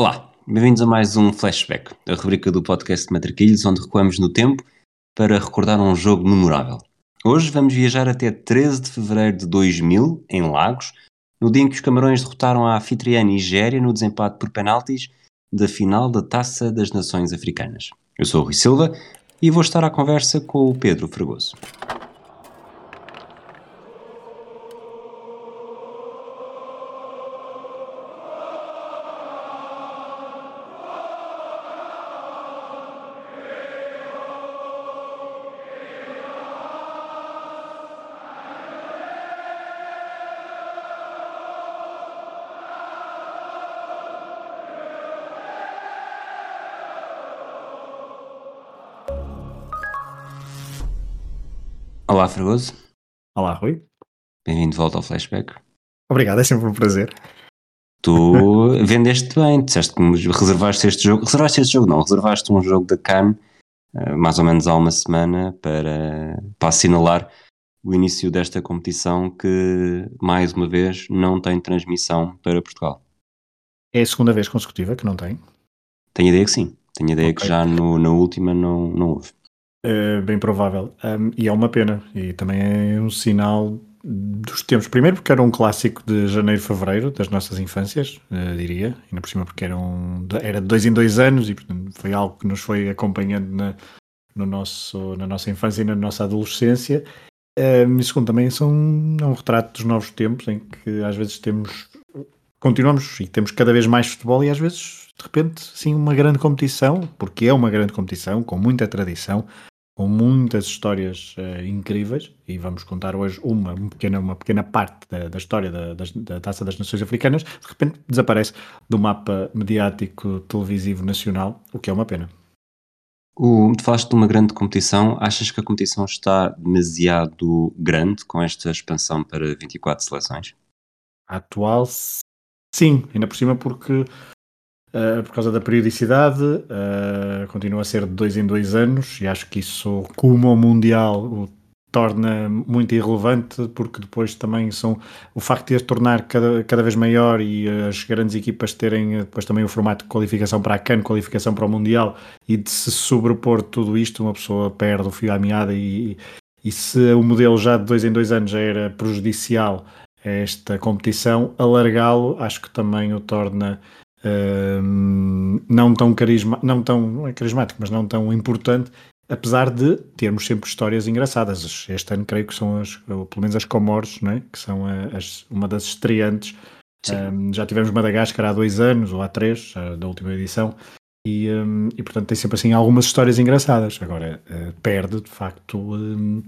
Olá, bem-vindos a mais um Flashback, a rubrica do podcast Matraquilhos, onde recuamos no tempo para recordar um jogo memorável. Hoje vamos viajar até 13 de fevereiro de 2000, em Lagos, no dia em que os Camarões derrotaram a anfitriã Nigéria no desempate por penaltis da final da Taça das Nações Africanas. Eu sou o Rui Silva e vou estar à conversa com o Pedro Fragoso. Olá, Fragoso. Olá, Rui. Bem-vindo de volta ao Flashback. Obrigado, é sempre um prazer. Tu vendeste bem, disseste que reservaste este jogo. Reservaste este jogo, não, reservaste um jogo da CAN, eh, mais ou menos há uma semana, para, para assinalar o início desta competição que, mais uma vez, não tem transmissão para Portugal. É a segunda vez consecutiva que não tem? Tenho ideia que sim. Tenho ideia okay. que já no, na última não, não houve. É bem provável. Um, e é uma pena. E também é um sinal dos tempos. Primeiro porque era um clássico de janeiro, fevereiro das nossas infâncias, uh, diria. Ainda por cima porque era, um, era de dois em dois anos e portanto foi algo que nos foi acompanhando na, no nosso, na nossa infância e na nossa adolescência. Um, e segundo também são é um retrato dos novos tempos em que às vezes temos continuamos e temos cada vez mais futebol e às vezes de repente sim uma grande competição, porque é uma grande competição com muita tradição, com muitas histórias uh, incríveis e vamos contar hoje uma, uma pequena, uma pequena parte da, da história da, da, da, Taça das Nações Africanas, de repente desaparece do mapa mediático televisivo nacional, o que é uma pena. O, tu falaste de uma grande competição, achas que a competição está demasiado grande com esta expansão para 24 seleções? A atual, sim, ainda por cima porque Uh, por causa da periodicidade, uh, continua a ser de dois em dois anos e acho que isso, como o Mundial, o torna muito irrelevante porque depois também são o facto de tornar cada, cada vez maior e as grandes equipas terem depois também o formato de qualificação para a CAN, qualificação para o Mundial e de se sobrepor tudo isto, uma pessoa perde o fio à meada e, e se o modelo já de dois em dois anos já era prejudicial a esta competição, alargá-lo acho que também o torna não tão carisma, não tão não é carismático, mas não tão importante, apesar de termos sempre histórias engraçadas. Este ano creio que são as, pelo menos as Comores, não é? que são as, uma das estreantes. Um, já tivemos Madagascar há dois anos ou há três, da última edição, e, um, e portanto tem sempre assim algumas histórias engraçadas. Agora uh, perde de facto, um,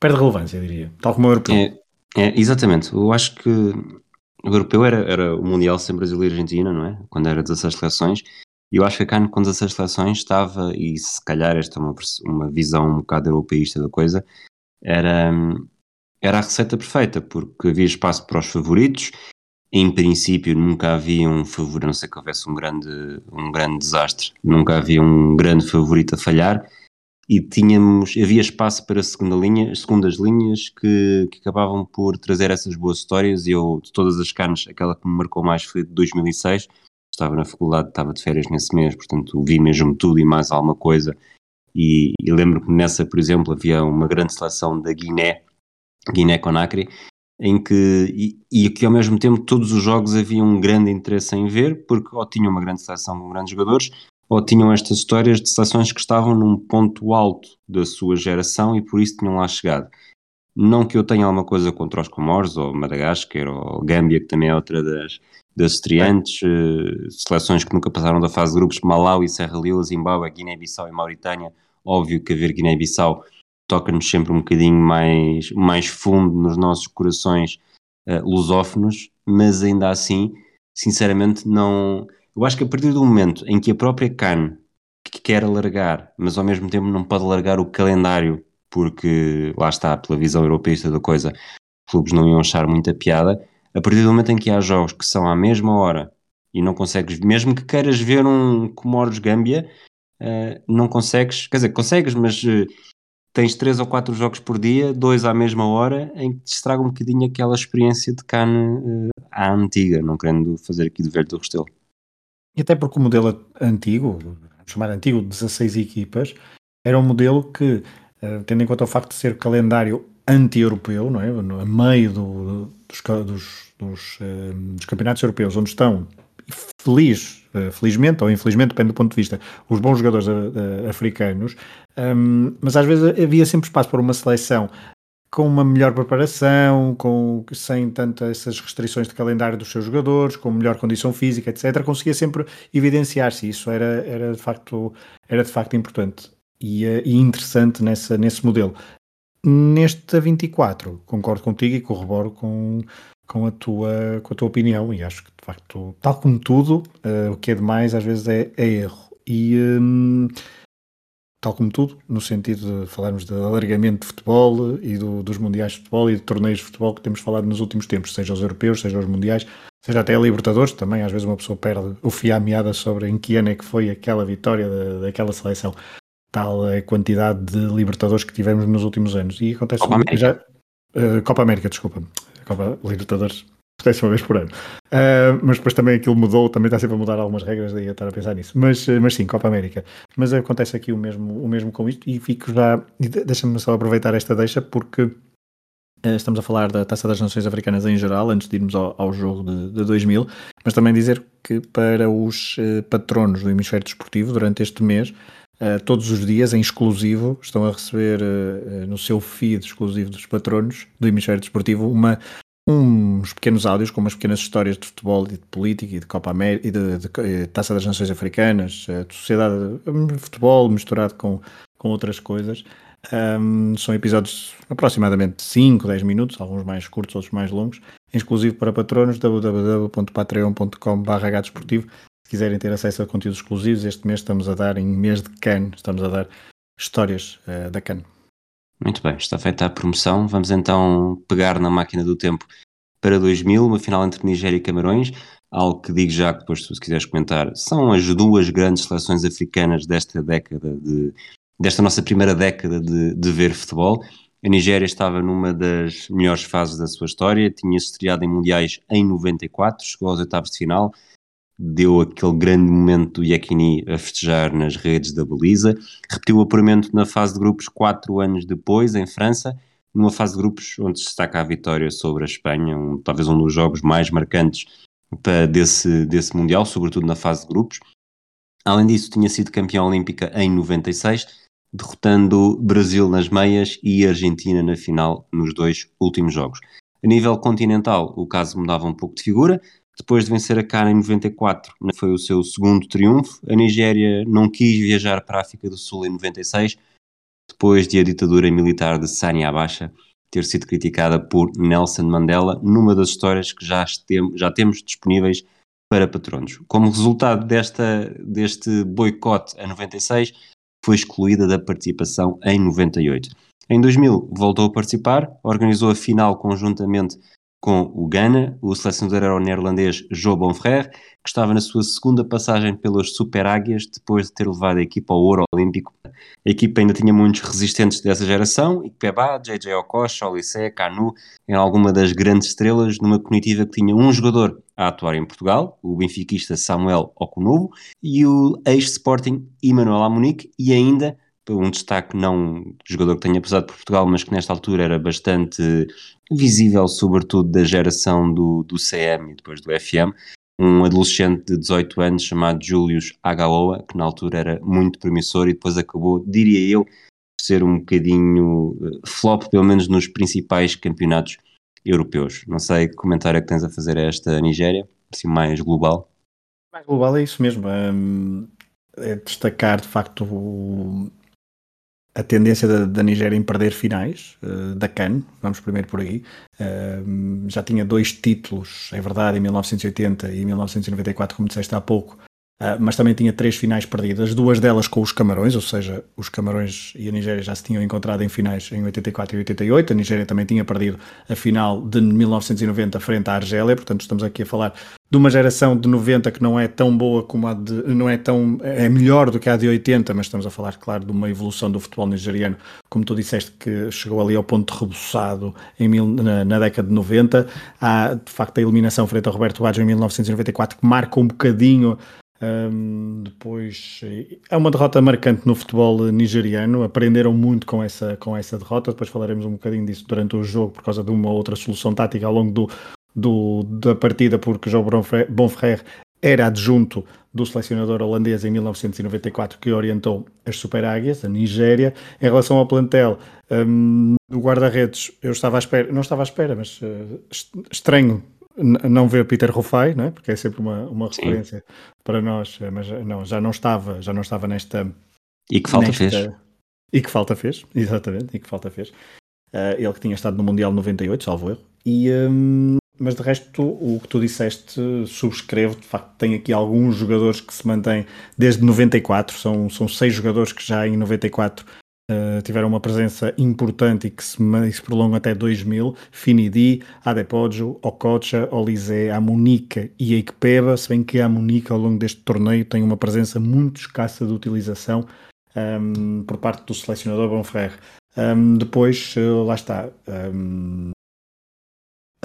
perde relevância, diria, tal como o europeu. É, é, exatamente, eu acho que o europeu era, era o Mundial sem Brasil e Argentina, não é? Quando era 16 seleções. E eu acho que a CAN com 16 seleções estava, e se calhar esta é uma, uma visão um bocado europeísta da coisa, era, era a receita perfeita, porque havia espaço para os favoritos. Em princípio, nunca havia um favorito, a não ser que houvesse um grande, um grande desastre, nunca havia um grande favorito a falhar e tínhamos, havia espaço para segunda linha, segundas linhas que, que acabavam por trazer essas boas histórias. E eu, de todas as carnes, aquela que me marcou mais foi de 2006, estava na faculdade, estava de férias nesse mês, portanto vi mesmo tudo e mais alguma coisa. E, e lembro que nessa, por exemplo, havia uma grande seleção da Guiné, Guiné-Conakry, em que, e, e que ao mesmo tempo todos os jogos havia um grande interesse em ver, porque ou tinham uma grande seleção com grandes jogadores, ou tinham estas histórias de seleções que estavam num ponto alto da sua geração e por isso tinham lá chegado. Não que eu tenha alguma coisa contra os Comores, ou Madagascar, ou Gâmbia, que também é outra das, das estreantes, uh, seleções que nunca passaram da fase de grupos, Malawi, Serra Leoa, Zimbábue, Guiné-Bissau e Mauritânia. Óbvio que haver Guiné-Bissau toca-nos sempre um bocadinho mais, mais fundo nos nossos corações uh, lusófonos, mas ainda assim, sinceramente, não eu acho que a partir do momento em que a própria CAN que quer alargar, mas ao mesmo tempo não pode alargar o calendário, porque lá está, pela visão europeísta da coisa, clubes não iam achar muita piada. A partir do momento em que há jogos que são à mesma hora e não consegues, mesmo que queiras ver um Comores Gâmbia, uh, não consegues, quer dizer, consegues, mas uh, tens três ou quatro jogos por dia, dois à mesma hora, em que te estraga um bocadinho aquela experiência de CAN uh, à antiga, não querendo fazer aqui de velho do Restelo. E até porque o modelo antigo, chamar antigo, 16 equipas, era um modelo que, uh, tendo em conta o facto de ser calendário anti-europeu, não é? A meio do, dos, dos, dos, uh, dos, campeonatos europeus, onde estão feliz, uh, felizmente ou infelizmente, depende do ponto de vista, os bons jogadores africanos, mas às vezes havia sempre espaço para uma seleção com uma melhor preparação, com, sem tantas essas restrições de calendário dos seus jogadores, com melhor condição física, etc., conseguia sempre evidenciar-se. Isso era, era, de facto, era de facto importante e, eh, e interessante nessa, nesse modelo. Neste 24, concordo contigo e corroboro com, com, a tua, com a tua opinião, e acho que de facto, tal como tudo, uh, o que é demais às vezes é, é erro. E. Um, tal como tudo, no sentido de falarmos de alargamento de futebol e do, dos mundiais de futebol e de torneios de futebol que temos falado nos últimos tempos, seja os europeus, seja os mundiais, seja até a Libertadores, também às vezes uma pessoa perde o fio à meada sobre em que ano é que foi aquela vitória da, daquela seleção. Tal a quantidade de Libertadores que tivemos nos últimos anos. E acontece Copa América. Já, uh, Copa América, desculpa. Copa Libertadores acontece uma vez por ano. Uh, mas depois também aquilo mudou, também está sempre a mudar algumas regras, daí a estar a pensar nisso. Mas, uh, mas sim, Copa América. Mas acontece aqui o mesmo, o mesmo com isto e fico já. Deixa-me só aproveitar esta deixa porque uh, estamos a falar da Taça das Nações Africanas em geral, antes de irmos ao, ao jogo de, de 2000, mas também dizer que para os patronos do hemisfério desportivo, durante este mês, todos os dias, em exclusivo, estão a receber no seu feed exclusivo dos patronos do Hemisfério Desportivo uma uns pequenos áudios com umas pequenas histórias de futebol e de política e de Copa América e de, de, de, eh, Taça das Nações Africanas, eh, de sociedade, de futebol misturado com, com outras coisas. Um, são episódios aproximadamente 5, 10 minutos, alguns mais curtos, outros mais longos, exclusivo para patronos, www.patreon.com.br. Se quiserem ter acesso a conteúdos exclusivos, este mês estamos a dar, em mês de Cannes, estamos a dar histórias uh, da Cannes. Muito bem, está feita a promoção. Vamos então pegar na máquina do tempo para 2000, uma final entre Nigéria e Camarões. Algo que digo já que depois, se quiseres comentar, são as duas grandes seleções africanas desta década, de, desta nossa primeira década de, de ver futebol. A Nigéria estava numa das melhores fases da sua história, tinha-se estreado em mundiais em 94, chegou aos oitavos de final, deu aquele grande momento do Yekini a festejar nas redes da baliza, repetiu o apuramento na fase de grupos quatro anos depois, em França, numa fase de grupos onde se destaca a vitória sobre a Espanha, um, talvez um dos jogos mais marcantes desse, desse Mundial, sobretudo na fase de grupos. Além disso, tinha sido campeão olímpica em 96, derrotando Brasil nas meias e Argentina na final nos dois últimos jogos. A nível continental, o caso mudava um pouco de figura, depois de vencer a Cana em 94, foi o seu segundo triunfo. A Nigéria não quis viajar para a África do Sul em 96, depois de a ditadura militar de Sani Abacha ter sido criticada por Nelson Mandela, numa das histórias que já, tem, já temos disponíveis para patronos. Como resultado desta, deste boicote a 96, foi excluída da participação em 98. Em 2000 voltou a participar, organizou a final conjuntamente com o Ghana. O selecionador neerlandês João Bonfrère, que estava na sua segunda passagem pelas Super Águias, depois de ter levado a equipa ao ouro olímpico. A equipa ainda tinha muitos resistentes dessa geração, Ikpeba, JJ Okocha, Olissé, Canu, em alguma das grandes estrelas, numa comitiva que tinha um jogador a atuar em Portugal, o benfiquista Samuel Okunovo, e o ex-Sporting Emmanuel Amunique, e ainda um destaque não jogador que tenha pesado por Portugal, mas que nesta altura era bastante visível, sobretudo da geração do, do CM e depois do FM, um adolescente de 18 anos chamado Julius Agaoa, que na altura era muito promissor e depois acabou, diria eu, ser um bocadinho eh, flop, pelo menos nos principais campeonatos europeus. Não sei que comentário é que tens a fazer a esta Nigéria, assim mais global. Mais global é isso mesmo. Hum, é destacar de facto o, a tendência da, da, Nigéria em perder finais uh, da CAN, vamos primeiro por aí. Uh, já tinha dois títulos, é verdade, em 1980 e 1994, como disseste há pouco, uh, mas também tinha três finais perdidas, duas delas com os Camarões, ou seja, os Camarões e a Nigéria já se tinham encontrado em finais em 84 e 88. A Nigéria também tinha perdido a final de 1990 frente à Argélia, portanto, estamos aqui a falar de uma geração de 90 que não é tão boa como a de. não é tão. é melhor do que a de 80, mas estamos a falar, claro, de uma evolução do futebol nigeriano, como tu disseste, que chegou ali ao ponto reboçado em mil, na, na, década de 90. Há, de facto, a eliminação frente ao Roberto Baggio em 1994, que marca um bocadinho Um, depois é uma derrota marcante no futebol nigeriano. Aprenderam muito com essa, com essa derrota. Depois falaremos um bocadinho disso durante o jogo por causa de uma outra solução tática ao longo do, do da partida, porque João Bonferrer era adjunto do selecionador holandês em 1994 que orientou as Super Águias, a Nigéria. Em relação ao plantel, um, do guarda-redes, eu estava à espera, não estava à espera, mas uh, estranho não ver Peter Ruffay, não é? porque é sempre uma, uma referência para nós, eh, mas eh, não, já não estava, já não estava nesta. E que falta nesta, fez? E que falta fez, exatamente, e que falta fez. Uh, ele que tinha estado no Mundial 98, salvo erro. E, um, mas de resto, o que tu disseste, subscrevo. De facto, tem aqui alguns jogadores que se mantêm desde 94. São, são seis jogadores que já em 94 Uh, tiveram uma presença importante e que se, se prolongam até 2000, Finidi, Adepoggio, Okocha, Olizé, Amunica e Eikpeba, se bem que a Amunica ao longo deste torneio tem uma presença muito escassa de utilização um, ehm, por parte do selecionador Bonferre. Um, ehm, depois, uh, lá está, um, ehm,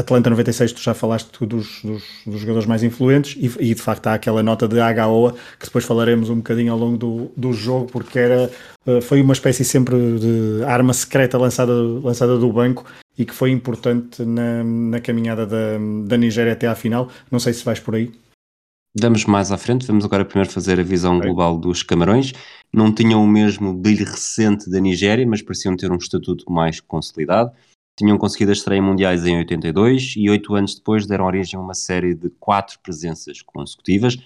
Atlanta 96, tu já falaste dos, dos, dos jogadores mais influentes e, e, de facto há aquela nota de HOA que depois falaremos um bocadinho ao longo do, do jogo porque era, eh, foi uma espécie sempre de arma secreta lançada, lançada do banco e que foi importante na, na caminhada da, da Nigéria até à final. Não sei se vais por aí. Damos mais à frente, vamos agora primeiro fazer a visão okay. global dos Camarões. Não tinham o mesmo brilho recente da Nigéria, mas pareciam ter um estatuto mais consolidado tinham conseguido a estreia mundiais em 82 e oito anos depois deram origem a uma série de quatro presenças consecutivas.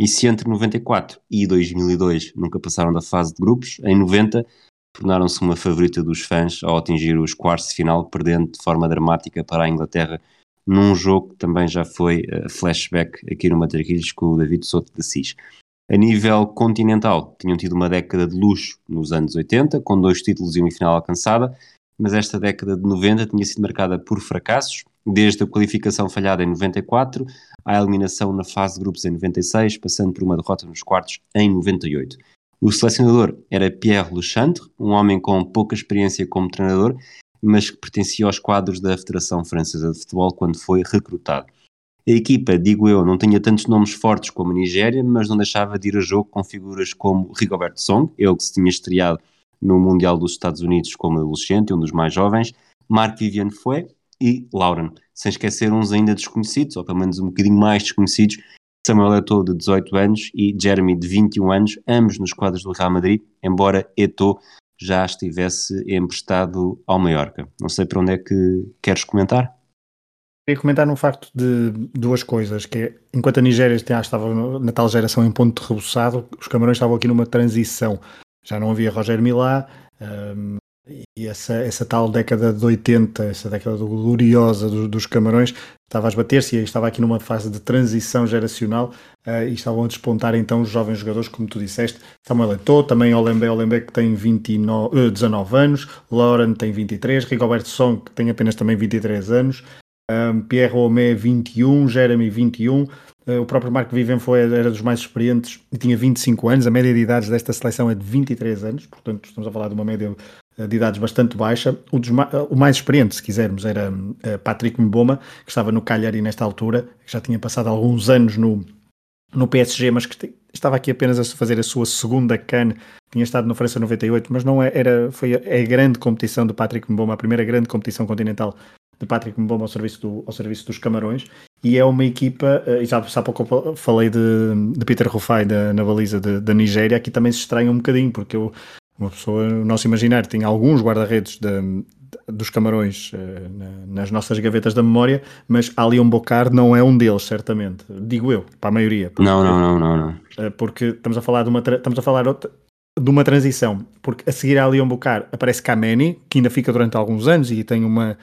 E se entre 94 e 2002 nunca passaram da fase de grupos, em 90 tornaram-se uma favorita dos fãs ao atingir os quartos de final, perdendo de forma dramática para a Inglaterra num jogo que também já foi uh, flashback aqui no Matraquilhos com o David Souto de Assis. A nível continental, tinham tido uma década de luxo nos anos 80, com dois títulos e uma final alcançada, mas esta década de 90 tinha sido marcada por fracassos, desde a qualificação falhada em 94 à eliminação na fase de grupos em 96, passando por uma derrota nos quartos em 98. O selecionador era Pierre Lechantre, um homem com pouca experiência como treinador, mas que pertencia aos quadros da Federação Francesa de Futebol quando foi recrutado. A equipa, digo eu, não tinha tantos nomes fortes como a Nigéria, mas não deixava de ir a jogo com figuras como Rigoberto Song, ele que se tinha estreado no Mundial dos Estados Unidos como adolescente, um dos mais jovens, Mark Vivian foi e Lauren, sem esquecer uns ainda desconhecidos, ou pelo menos um bocadinho mais desconhecidos, Samuel Eto'o de 18 anos e Jeremy de 21 anos, ambos nos quadros do Real Madrid, embora Eto'o já estivesse emprestado ao Mallorca. Não sei para onde é que queres comentar? Queria comentar no facto de duas coisas, que é, enquanto a Nigéria estava na tal geração em ponto de rebuçado, os Camarões estavam aqui numa transição já não havia Roger Milá, um, e essa, essa tal década de 80, essa década gloriosa do, dos Camarões, estava a esbater-se e estava aqui numa fase de transição geracional uh, e estavam a despontar então os jovens jogadores, como tu disseste, Samuel Eto'o, também Olembe, Olembe que tem 29, uh, 19 anos, Lauren tem 23, Rigoberto Song que tem apenas também 23 anos, um, Pierre Romé 21, Jeremy 21, o próprio Marco Viven foi, era dos mais experientes e tinha 25 anos. A média de idades desta seleção é de 23 anos, portanto, estamos a falar de uma média eh, de idades bastante baixa. O, dos, o mais experiente, se quisermos, era Patrick Mboma, que estava no Cagliari nesta altura, que já tinha passado alguns anos no, no PSG, mas que estava aqui apenas a fazer a sua segunda CAN, tinha estado na França 98, mas não é, era, foi a, a grande competição do Patrick Mboma, a primeira grande competição continental de Patrick Mboma ao serviço, do, ao serviço dos Camarões e é uma equipa, eh, e já há pouco falei de, de Peter Rufai na, na baliza da Nigéria, aqui também se estranha um bocadinho, porque eu, uma pessoa, o nosso imaginário tem alguns guarda-redes dos Camarões uh, na, nas nossas gavetas da memória, mas Alion Bocar não é um deles, certamente, digo eu, para a maioria. Porque, não, não, não, não, não. Uh, porque estamos a falar de uma, estamos a falar de uma transição, porque a seguir a Alion Bocar aparece Kameni, que ainda fica durante alguns anos e tem uma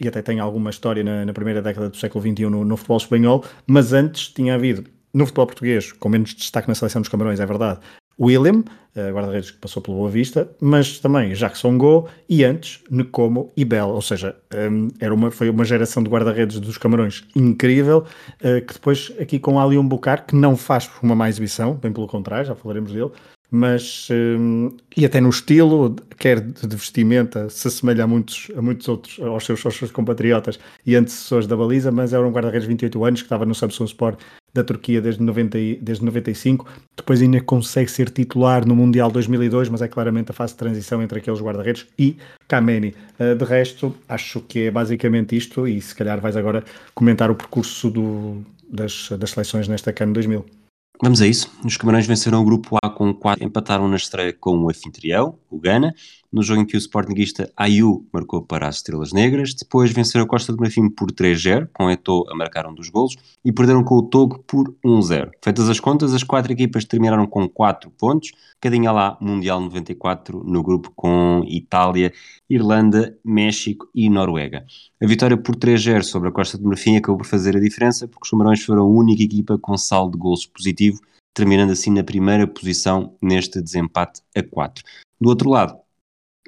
e até tem alguma história na, na primeira década do século XXI no, no, futebol espanhol, mas antes tinha havido, no futebol português, com menos destaque na seleção dos Camarões, é verdade, William, uh, guarda-redes que passou pelo Boa Vista, mas também Jackson Go e antes Necomo e Bell, ou seja, um, era uma, foi uma geração de guarda-redes dos Camarões incrível, uh, que depois aqui com Ali Bucar, que não faz uma má exibição, bem pelo contrário, já falaremos dele, mas um, e até no estilo, quer de vestimenta, se assemelha a muitos, a muitos outros, aos seus, aos seus compatriotas e antecessores da baliza, mas era um guarda-redes de 28 anos que estava no Samsung Sport da Turquia desde, 90, desde 95, depois ainda consegue ser titular no Mundial 2002, mas é claramente a fase de transição entre aqueles guarda-redes e Kameni. Uh, de resto, acho que é basicamente isto e se calhar vais agora comentar o percurso do, das, das seleções nesta CAN 2000. Vamos a isso. Os Camarões venceram o grupo A com 4, empataram na estreia com o anfitrião, o Ghana, no jogo em que o Sportingista Ayu marcou para as Estrelas Negras, depois venceram a Costa do Marfim por 3-0, com Eto'o a marcar um dos golos, e perderam com o Togo por 1-0. Feitas as contas, as quatro equipas terminaram com 4 pontos, cadinha lá Mundial 94, no grupo com Itália, Irlanda, México e Noruega. A vitória por 3-0 sobre a Costa do Marfim acabou por fazer a diferença, porque os Camarões foram a única equipa com saldo de golos positivo, terminando assim na primeira posição neste desempate a 4. Do outro lado,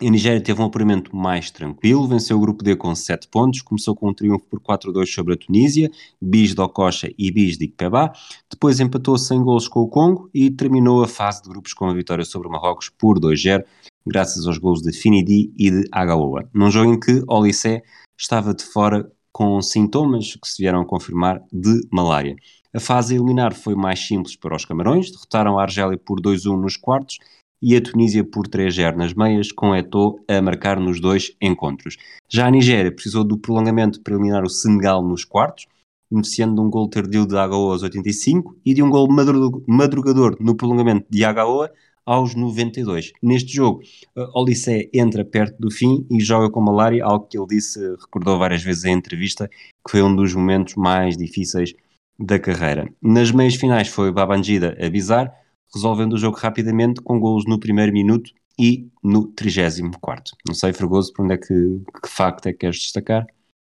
a Nigéria teve um apuramento mais tranquilo, venceu o grupo D com 7 pontos, começou com um triunfo por 4-2 sobre a Tunísia, bis de Okocha e bis de Ikpeba, depois empatou sem golos com o Congo e terminou a fase de grupos com a vitória sobre o Marrocos por 2-0, graças aos golos de Finidi e de Agaoa, num jogo em que Olissé estava de fora com sintomas que se vieram a confirmar de malária. A fase a eliminar foi mais simples para os Camarões, derrotaram a Argélia por 2-1 nos quartos e a Tunísia por 3-0 nas meias, com Eto'o a marcar nos dois encontros. Já a Nigéria precisou do prolongamento para eliminar o Senegal nos quartos, beneficiando de um gol tardio de Agaoa aos 85 e de um gol madrugador no prolongamento de Agaoa aos 92. Neste jogo, Olissé entra perto do fim e joga com malária, algo que ele disse, recordou várias vezes em entrevista, que foi um dos momentos mais difíceis da carreira. Nas meias finais foi Babangida a resolvendo o jogo rapidamente com golos no primeiro minuto e no 34. Não sei, Fregoso, por onde é que, que facto é que queres destacar?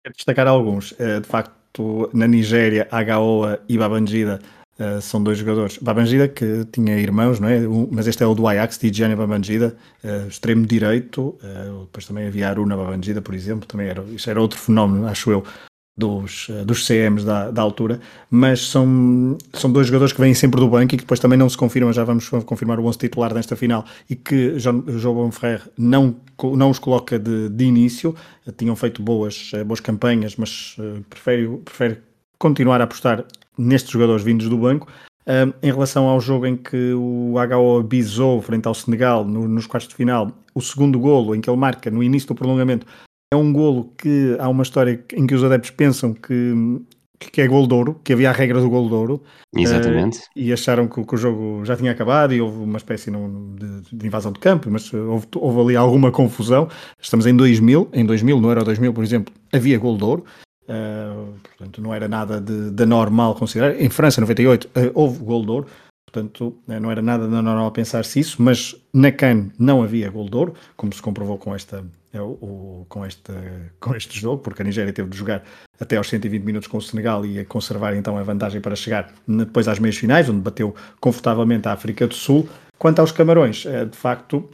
Quero destacar alguns. Eh, de facto, na Nigéria, Agaoa e Babangida Uh, são dois jogadores. Babangida, que tinha irmãos, não é? Mas este é o do Ajax, Tijani Babangida, uh, extremo direito. Depois também havia Aruna Babangida, por exemplo. Também era, isso era outro fenómeno, acho eu, dos, eh, dos CMs da, da altura, mas são, são dois jogadores que vêm sempre do banco e que depois também não se confirmam, já vamos confirmar o 11 titular nesta final, e que João, Bonferrer não, não os coloca de, de início, tinham feito boas, eh, boas campanhas, mas uh, prefere, prefere continuar a apostar nestes jogadores vindos do banco. Em relação ao jogo em que o HO bisou frente ao Senegal no, nos quartos de final, o segundo golo em que ele marca no início do prolongamento é um golo que há uma história em que os adeptos pensam que, que é gol de ouro, que havia a regra do gol de ouro. Exatamente. Uh, e acharam que, que, o jogo já tinha acabado e houve uma espécie de, de invasão de campo, mas houve, houve, ali alguma confusão. Estamos em 2000, em 2000, no Euro 2000, por exemplo, havia gol de ouro. Uh, portanto, não era nada de, de normal considerar. Em França, 98, uh, houve gol de ouro. Portanto, não era nada normal pensar-se isso, mas na CAN não havia gol de ouro, como se comprovou com esta, é com, este, com este jogo, porque a Nigéria teve de jogar até aos 120 minutos com o Senegal e a conservar então a vantagem para chegar depois às meias finais, onde bateu confortavelmente a África do Sul. Quanto aos Camarões, eh, de facto,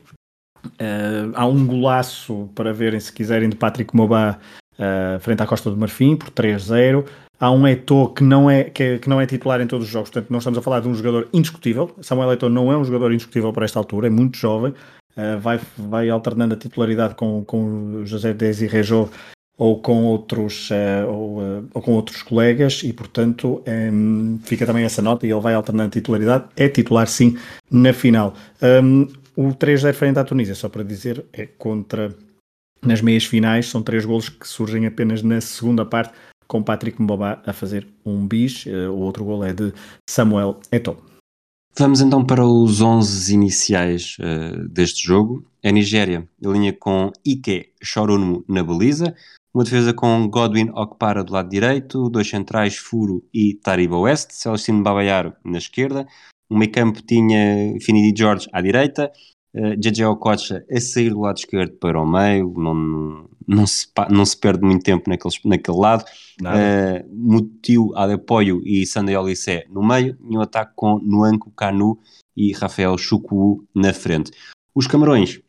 eh, há um golaço para verem, se quiserem, de Patrick Mobá eh, frente à Costa do Marfim, por 3-0. Há um Eto'o que não, é, que, é, que, não é titular em todos os jogos, portanto, nós estamos a falar de um jogador indiscutível. Samuel Eto'o não é um jogador indiscutível para esta altura, é muito jovem, uh, vai, vai alternando a titularidade com, com José Desi Rejo ou com outros uh, ou, uh, ou, com outros colegas e portanto um, fica também essa nota e ele vai alternando a titularidade é titular sim na final um, o 3-0 frente à Tunísia só para dizer é contra nas meias finais são três golos que surgem apenas na segunda parte com Patrick Mbobá a fazer um bis o outro gol é de Samuel Eto'o Vamos então para os 11 iniciais uh, deste jogo. A Nigéria alinha com Ike Chorunmu na baliza, uma defesa com Godwin Okpara do lado direito, dois centrais Furo e Tariba West, Celestino Babayaro na esquerda, o meio campo tinha Finidi George à direita, JJ Okocha a sair do lado esquerdo para o meio, não, não, se, não se perde muito tempo naquele, naquele lado, uh, Mutiu Adepoio e Sandei Olissé no meio, e um ataque com Nuanco Canu e Rafael Chucu na frente. Os Camarões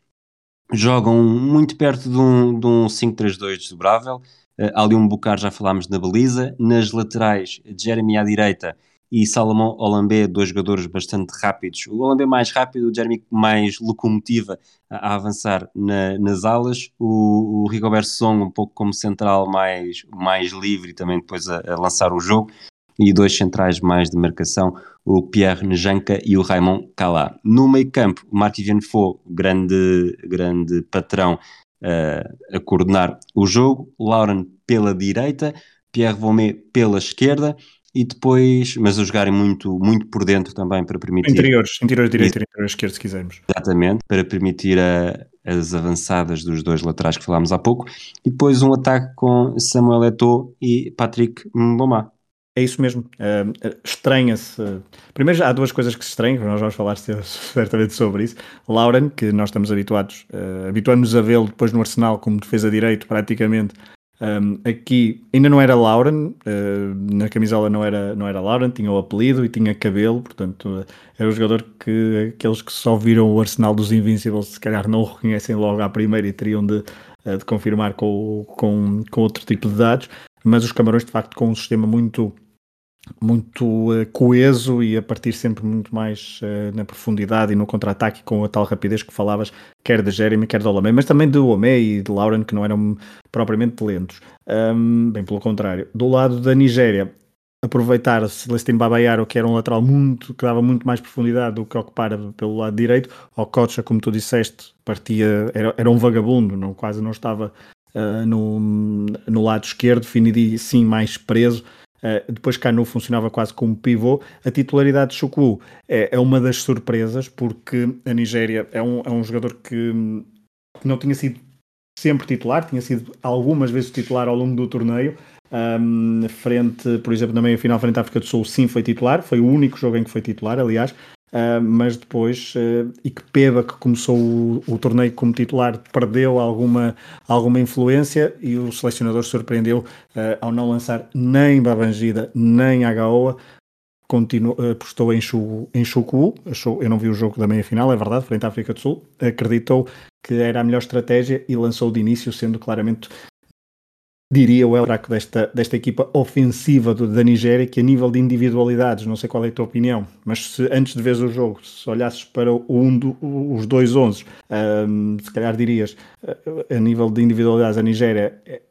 jogam muito perto de um, de um 5-3-2 desdobrável, uh, ali um Bucar já falámos na baliza, nas laterais Jeremy à direita e Salomão Olambé, dois jogadores bastante rápidos. O Olambé mais rápido, o Jeremy mais locomotiva a, a avançar na, nas alas, o, o Rigobert Song um pouco como central mais, mais livre e também depois a, a lançar o jogo. e dois centrais mais de marcação, o Pierre Njanka e o Raymond Calá. No meio campo, o Marty Vienfo, grande, grande patrão, uh, a coordenar o jogo, Lauren pela direita, Pierre Vomé pela esquerda, e depois, mas a jogarem muito, muito por dentro também para permitir. Interiores, interior direito e interior esquerdo, se quisermos. Exatamente, para permitir a, as avançadas dos dois laterais que falámos há pouco, e depois um ataque com Samuel Eto'o e Patrick Mboma. É isso mesmo. Uh, Estranha-se. Primeiro, há duas coisas que se estranham, nós vamos falar certamente sobre isso. Lauren, que nós estamos habituados, uh, habituamos-nos a vê-lo depois no Arsenal como defesa direito, praticamente, um, aqui ainda não era Lauren, uh, na camisola não era, não era Lauren, tinha o apelido e tinha cabelo, portanto uh, era um jogador que aqueles que só viram o Arsenal dos Invincibles se calhar não o reconhecem logo à primeira e teriam de, uh, de confirmar com, com, com outro tipo de dados, mas os Camarões de facto com um sistema muito muito uh, coeso e a partir sempre muito mais uh, na profundidade e no contra-ataque com a tal rapidez que falavas, quer de Jeremy, quer de Olomé, mas também de Omé e de Lauren, que não eram propriamente lentos. Um, bem pelo contrário. Do lado da Nigéria, aproveitar Celestino Babayaro, que era um lateral muito, que dava muito mais profundidade do que ocupar pelo lado direito. O Cocha, como tu disseste, partia, era, era um vagabundo, não, quase não estava uh, no, no lado esquerdo, Finidi sim mais preso. Uh, depois Canu funcionava quase como pivô. A titularidade de Chukwu é, é, uma das surpresas, porque a Nigéria é um, é um jogador que, que, não tinha sido sempre titular, tinha sido algumas vezes titular ao longo do torneio. Um, frente, por exemplo, na meia final frente à África do Sul, sim foi titular, foi o único jogo em que foi titular, aliás, Uh, mas depois, uh, e que Peba, que começou o, o, torneio como titular, perdeu alguma, alguma influência e o selecionador surpreendeu uh, ao não lançar nem Babangida nem Agaoa, continuou, apostou em Chuku, achou, eu não vi o jogo da meia-final, é verdade, frente à África do Sul, acreditou que era a melhor estratégia e lançou de início, sendo claramente diria o Elraco desta, desta equipa ofensiva do, da Nigéria, que a nível de individualidades, não sei qual é a tua opinião, mas se antes de ver o jogo, se olhasses para um do, os dois 11, um, se calhar dirias, a nível de individualidades, a Nigéria é,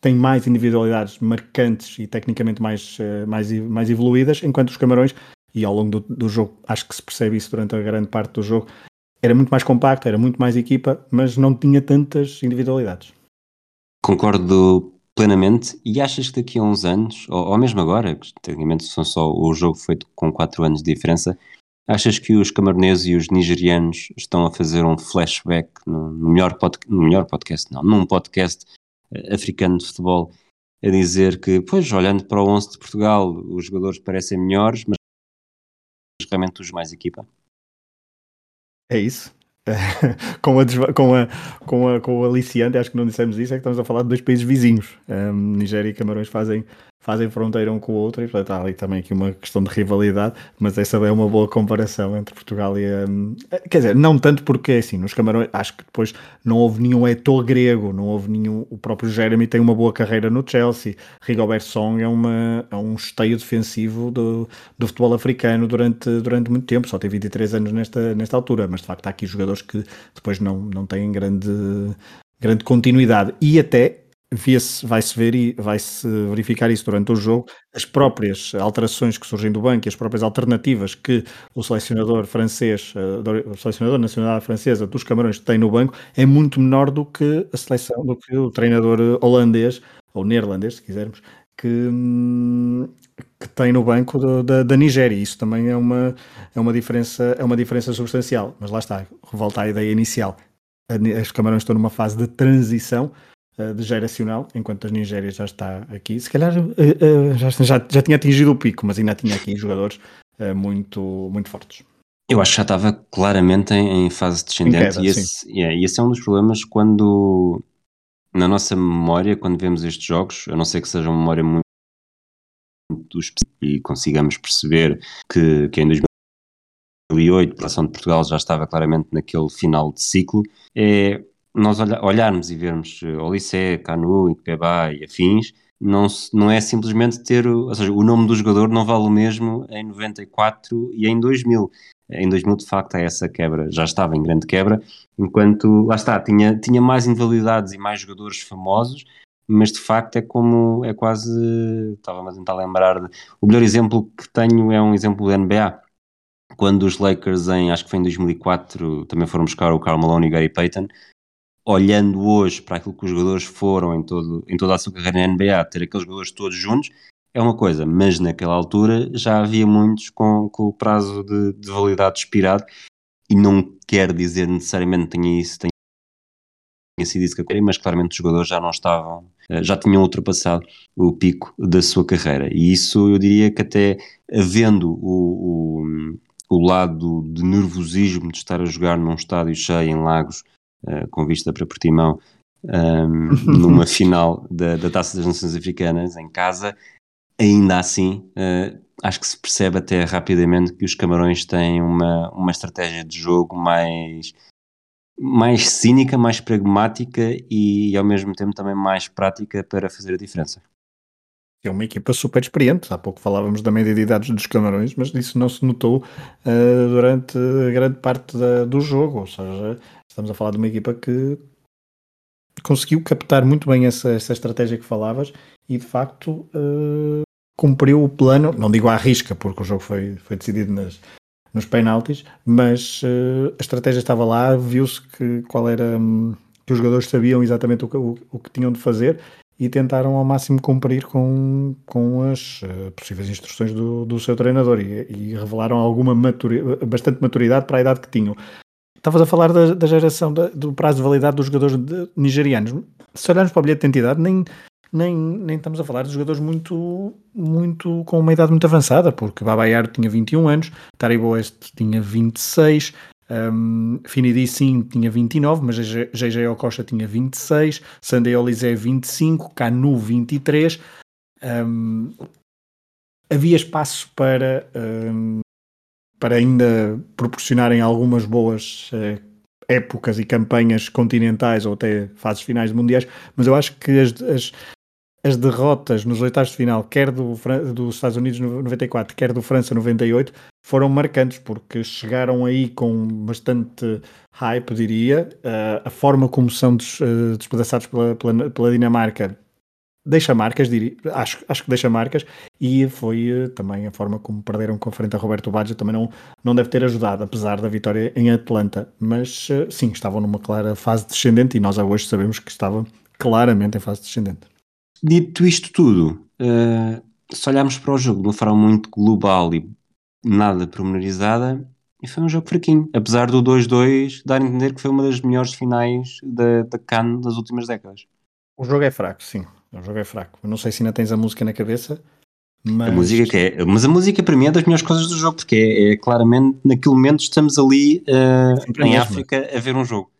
tem mais individualidades marcantes e tecnicamente mais, eh, mais, mais evoluídas, enquanto os Camarões, e ao longo do, do jogo, acho que se percebe isso durante a grande parte do jogo, era muito mais compacto, era muito mais equipa, mas não tinha tantas individualidades. Concordo plenamente. E achas que daqui a uns anos, ou, ou mesmo agora, que tecnicamente são só o jogo feito com 4 anos de diferença, achas que os camaroneses e os nigerianos estão a fazer um flashback no, no melhor, pod, no melhor podcast, não, num podcast uh, africano de futebol, a dizer que, pois, olhando para o 11 de Portugal, os jogadores parecem melhores, mas realmente os mais equipa? É isso. com, a, com, a, com, a, com o aliciante, acho que não dissemos isso, é que estamos a falar de dois países vizinhos. Um, Nigéria e Camarões fazem fazem fronteira um com o outro e portanto há ali também aqui uma questão de rivalidade, mas essa é uma boa comparação entre Portugal e a... Hum, quer dizer, não tanto porque assim, nos Camarões acho que depois não houve nenhum Eto'o grego, não houve nenhum, o próprio Jeremy tem uma boa carreira no Chelsea, Rigobert Song é, uma, é um esteio defensivo do, do futebol africano durante, durante muito tempo, só tem 23 anos nesta, nesta altura, mas de facto há aqui jogadores que depois não, não têm grande grande continuidade. E até via-se, vai-se ver e vai-se verificar isso durante o jogo, as próprias alterações que surgem do banco e as próprias alternativas que o selecionador francês, eh, o selecionador nacional francesa dos Camarões tem no banco é muito menor do que a seleção, do que o treinador holandês, ou neerlandês, se quisermos, que, hum, que tem no banco do, da, da Nigéria. Isso também é uma, é, uma diferença, é uma diferença substancial. Mas lá está, volta à ideia inicial. As Camarões estão numa fase de transição uh, de geracional, enquanto a Nigéria já está aqui. Se calhar uh, já, já, já tinha atingido o pico, mas ainda tinha aqui jogadores muito, muito fortes. Eu acho que já estava claramente em, em fase descendente em queda, e, esse, yeah, e esse é um dos problemas quando na nossa memória, quando vemos estes jogos, a não ser que seja uma memória muito e consigamos perceber que, que em 2008 a população de Portugal já estava claramente naquele final de ciclo, é nós olharmos e vermos eh, Olissé, Canu, Ikpeba e afins, não, não é simplesmente ter, ou seja, o nome do jogador não vale o mesmo em 94 e em 2000. Em 2000, de facto, é essa quebra, já estava em grande quebra, enquanto, lá está, tinha, tinha mais invalidades e mais jogadores famosos, mas de facto é como, é quase, estava a tentar lembrar, de, o melhor exemplo que tenho é um exemplo da NBA, quando os Lakers em, acho que foi em 2004, também foram buscar o Karl Malone e Gary Payton, olhando hoje para aquilo que os jogadores foram em, todo, em toda a sua carreira na NBA, ter aqueles jogadores todos juntos, é uma coisa, mas naquela altura já havia muitos com, com o prazo de, de validade expirado e não quer dizer necessariamente tenha isso, tenha sido isso que queria, mas claramente os jogadores já não estavam, eh, já tinham ultrapassado o pico da sua carreira. E isso eu diria que até havendo o, o, o lado de nervosismo de estar a jogar num estádio cheio em Lagos, uh, com vista para Portimão, um, ehm, numa final da, da Taça das Nações Africanas em casa, ainda assim, uh, acho que se percebe até rapidamente que os Camarões têm uma, uma estratégia de jogo mais, mais cínica, mais pragmática e, ao mesmo tempo também mais prática para fazer a diferença. É uma equipa super experiente. Há pouco falávamos da média de idades dos Camarões, mas isso não se notou uh, durante grande parte da, do jogo. Ou seja, estamos a falar de uma equipa que conseguiu captar muito bem essa, essa estratégia que falavas e de facto uh, cumpriu o plano, não digo à risca, porque o jogo foi, foi decidido nas, nos penaltis, mas uh, a estratégia estava lá, viu-se que qual era um, que os jogadores sabiam exatamente o que, o, o, que tinham de fazer e tentaram ao máximo cumprir com, com as uh, possíveis instruções do, do seu treinador e, e revelaram alguma maturidade, bastante maturidade para a idade que tinham. Estavas a falar da, da geração da, do prazo de validade dos jogadores de, nigerianos. Se olharmos para o bilhete de identidade, nem, nem, nem estamos a falar de jogadores muito, muito com uma idade muito avançada, porque Babayar tinha 21 anos, Taribo Oeste tinha 26, um, Finidi sim tinha 29, mas JJ Ocosta tinha 26, Sandei Olizé 25, Canu 23. Um, havia espaço para, um, para ainda proporcionarem algumas boas uh, épocas e campanhas continentais ou até fases finais de mundiais, mas eu acho que as, as, as derrotas nos oitavos de final, quer do, dos Estados Unidos no 94, quer do França 98, foram marcantes porque chegaram aí com bastante hype, diria. Uh, a forma como são des, uh, despedaçados pela, pela, pela, Dinamarca deixa marcas, diria, acho, acho que deixa marcas, e foi uh, também a forma como perderam com frente a Roberto Baggio também não, não deve ter ajudado, apesar da vitória em Atlanta. Mas sim, estavam numa clara fase descendente e nós hoje sabemos que estavam claramente em fase descendente. Dito isto tudo, se olharmos para o jogo de uma forma muito global e nada promenorizada, e foi um jogo fraquinho, apesar do 2-2 dar a entender que foi uma das melhores finais da, da CAN das últimas décadas. O jogo é fraco, sim. O jogo é fraco. Eu não sei se ainda tens a música na cabeça, mas... A música que é, mas a música para mim é das melhores coisas do jogo, porque é, é claramente, naquele momento estamos ali uh, em África a ver um jogo.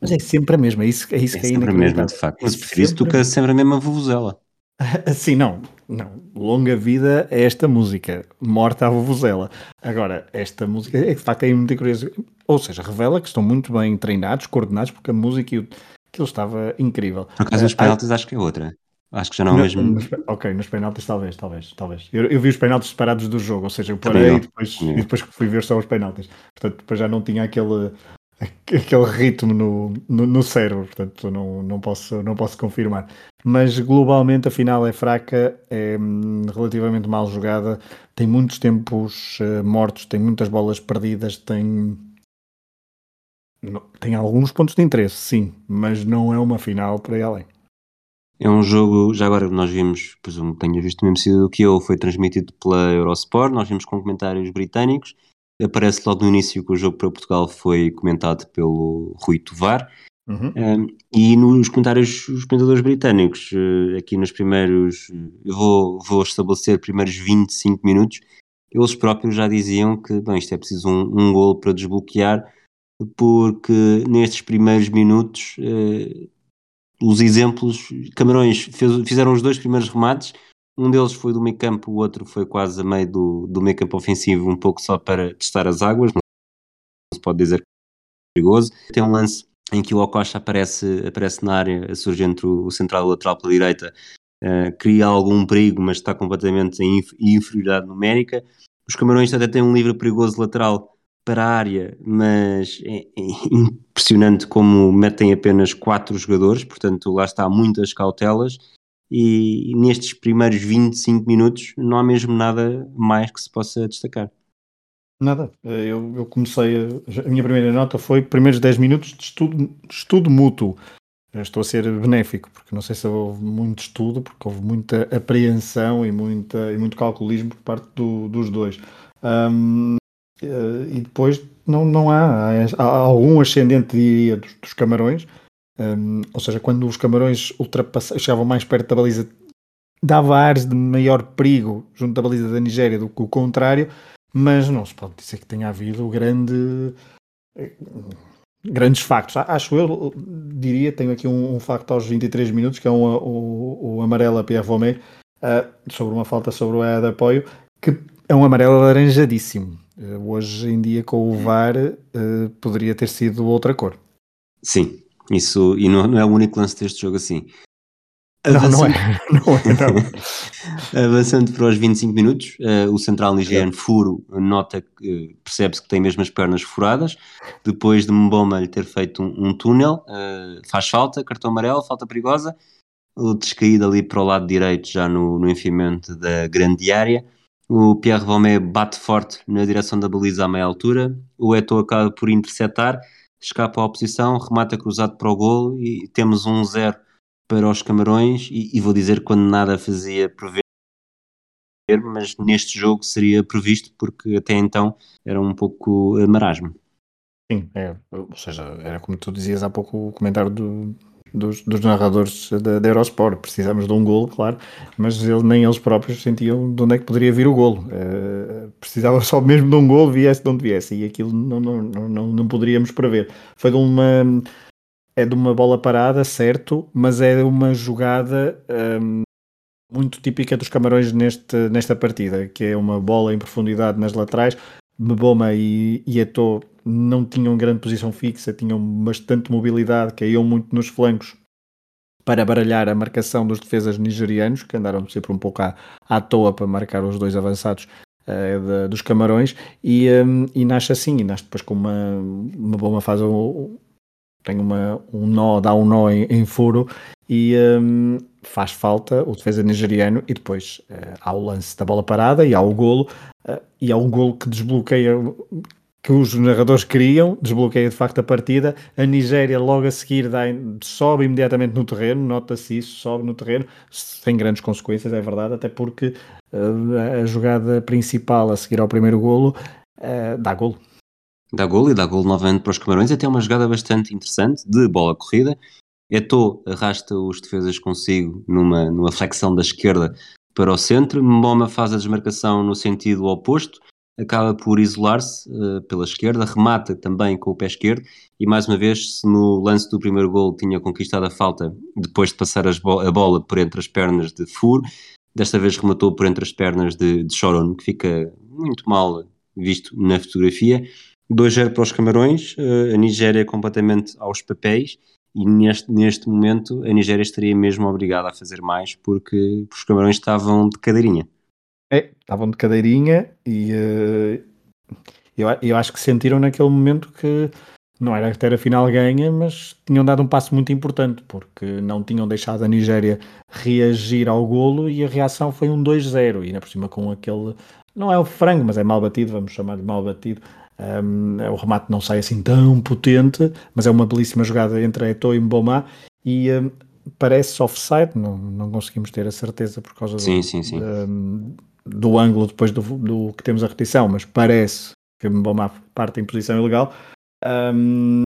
Mas é sempre a mesma, é isso, é isso é que é sempre a mesma, de facto. Mas é prefiro isso do que sempre a mesma vuvuzela. Sim, não, não. Longa vida é esta música, morta a vuvuzela. Agora, esta música é que de facto é muito curiosa. Ou seja, revela que estão muito bem treinados, coordenados, porque a música e o, aquilo estava incrível. Por acaso, nos uh, penaltis, acho que é outra. Acho que já não é o mesmo. Nos, ok, nos penaltis, talvez, talvez, talvez. Eu, eu, vi os penaltis separados do jogo, ou seja, eu parei e depois, e depois fui ver só os penaltis. Portanto, depois já não tinha aquele aquele ritmo no, no, no, cérebro, portanto não, não, posso, não posso confirmar. Mas globalmente a final é fraca, é hum, relativamente mal jogada, tem muitos tempos uh, mortos, tem muitas bolas perdidas, tem. Tem alguns pontos de interesse, sim, mas não é uma final para ir além. É um jogo, já agora nós vimos, presumo que tenha visto mesmo sido que eu, foi transmitido pela Eurosport, nós vimos com comentários britânicos, aparece logo no início que o jogo para Portugal foi comentado pelo Rui Tovar. Uhum. Um, e nos comentários os comentadores britânicos, uh, aqui nos primeiros, eu vou, vou estabelecer primeiros 25 minutos, eles próprios já diziam que bem, isto é preciso um, um golo para desbloquear, porque nestes primeiros minutos uh, os exemplos, Camarões fez, fizeram os dois primeiros remates, um deles foi do meio campo, o outro foi quase a meio do, do meio campo ofensivo, um pouco só para testar as águas, não se pode dizer que é perigoso. Tem um lance em que o Ocosta aparece, aparece na área, surge entre o central e o lateral pela direita, uh, cria algum perigo, mas está completamente em inferioridade numérica. Os Camarões até têm um livre perigoso lateral para a área, mas é, é impressionante como metem apenas quatro jogadores, portanto lá está muitas cautelas e nestes primeiros 25 minutos não há mesmo nada mais que se possa destacar. Nada, eu, eu comecei, a, a, minha primeira nota foi primeiros 10 minutos de estudo, estudo mútuo. estou a ser benéfico, porque não sei se houve muito estudo, porque houve muita apreensão e, muita, e muito calculismo por parte do, dos dois. Um, Uh, e depois não, não há, há, algum ascendente, diria, dos, dos camarões, um, ou seja, quando os camarões chegavam mais perto da baliza, dava ares de maior perigo junto da baliza da Nigéria do que o contrário, mas não se pode dizer que tenha havido grande, grandes factos. Acho eu, diria, tenho aqui um, um facto aos 23 minutos, que é um, o, o amarelo a Pierre Vomé, uh, sobre uma falta sobre o EA de apoio, que é um amarelo alaranjadíssimo eh, hoje em dia, com o VAR, uh, poderia ter sido outra cor. Sim, isso, e não, não é o único lance deste jogo assim. Avançando, não, não é. Não é não. Avançando para os 25 minutos, uh, o central nigeriano Furo nota que percebe-se que tem mesmo as pernas furadas. Depois de Mboma lhe ter feito um, um túnel, uh, faz falta, cartão amarelo, falta perigosa. O descaído ali para o lado direito, já no, no enfiamento da grande área. O Pierre Vomé bate forte na direção da baliza à meia altura. O Eto'o acaba por interceptar, escapa à oposição, remata cruzado para o golo e temos um 0 para os Camarões. E, e, vou dizer quando nada fazia prever, mas neste jogo seria previsto porque até então era um pouco marasmo. Sim, é, ou seja, era como tu dizias há pouco o comentário do, dos, dos narradores da, da Eurosport. Precisamos de um golo, claro, mas ele, nem eles próprios sentiam de onde é que poderia vir o golo. Uh, precisava só mesmo de um golo, viesse de onde viesse, e aquilo não, não, não, não, poderíamos prever. Foi de uma. É de uma bola parada, certo, mas é uma jogada um, muito típica dos Camarões neste, nesta partida, que é uma bola em profundidade nas laterais. Mboma e, e Eto'o não tinham grande posição fixa, tinham bastante mobilidade, caíam muito nos flancos para baralhar a marcação dos defesas nigerianos, que andaram sempre um pouco à, à toa para marcar os dois avançados uh, de, dos Camarões, e, um, e nasce assim, e nasce depois com uma, uma boa fase, tem uma, um nó, dá um nó em, em furo, e um, faz falta o defesa nigeriano, e depois uh, há o lance da bola parada, e há o golo, uh, e há um golo que desbloqueia que os narradores queriam, desbloqueia de facto a partida. A Nigéria logo a seguir dá, sobe imediatamente no terreno, nota-se isso, sobe no terreno, sem grandes consequências, é verdade, até porque uh, a jogada principal a seguir ao primeiro golo uh, dá golo. Dá golo e dá golo novamente para os Camarões, até uma jogada bastante interessante de bola corrida. Eto'o arrasta os defesas consigo numa, numa flexão da esquerda para o centro, Mboma faz a desmarcação no sentido oposto, acaba por isolar-se uh, pela esquerda, remata também com o pé esquerdo e mais uma vez, se no lance do primeiro gol tinha conquistado a falta depois de passar bo a bola por entre as pernas de Fur, desta vez rematou por entre as pernas de, de Choron, que fica muito mal visto na fotografia. 2-0 para os Camarões, uh, a Nigéria completamente aos papéis e neste, neste momento a Nigéria estaria mesmo obrigada a fazer mais porque os Camarões estavam de cadeirinha. É, estavam de cadeirinha e uh, eu, eu acho que sentiram naquele momento que não era ter a final ganha, mas tinham dado um passo muito importante, porque não tinham deixado a Nigéria reagir ao golo e a reação foi um 2-0, e ainda por cima com aquele, não é o frango, mas é mal batido, vamos chamar de mal batido, um, o remate não sai assim tão potente, mas é uma belíssima jogada entre Eto'o e Mboma, e um, parece offside, não, não conseguimos ter a certeza por causa sim, do, sim, sim. Um, do ângulo depois do, do, que temos a repetição, mas parece que Mboma parte em posição ilegal. Um,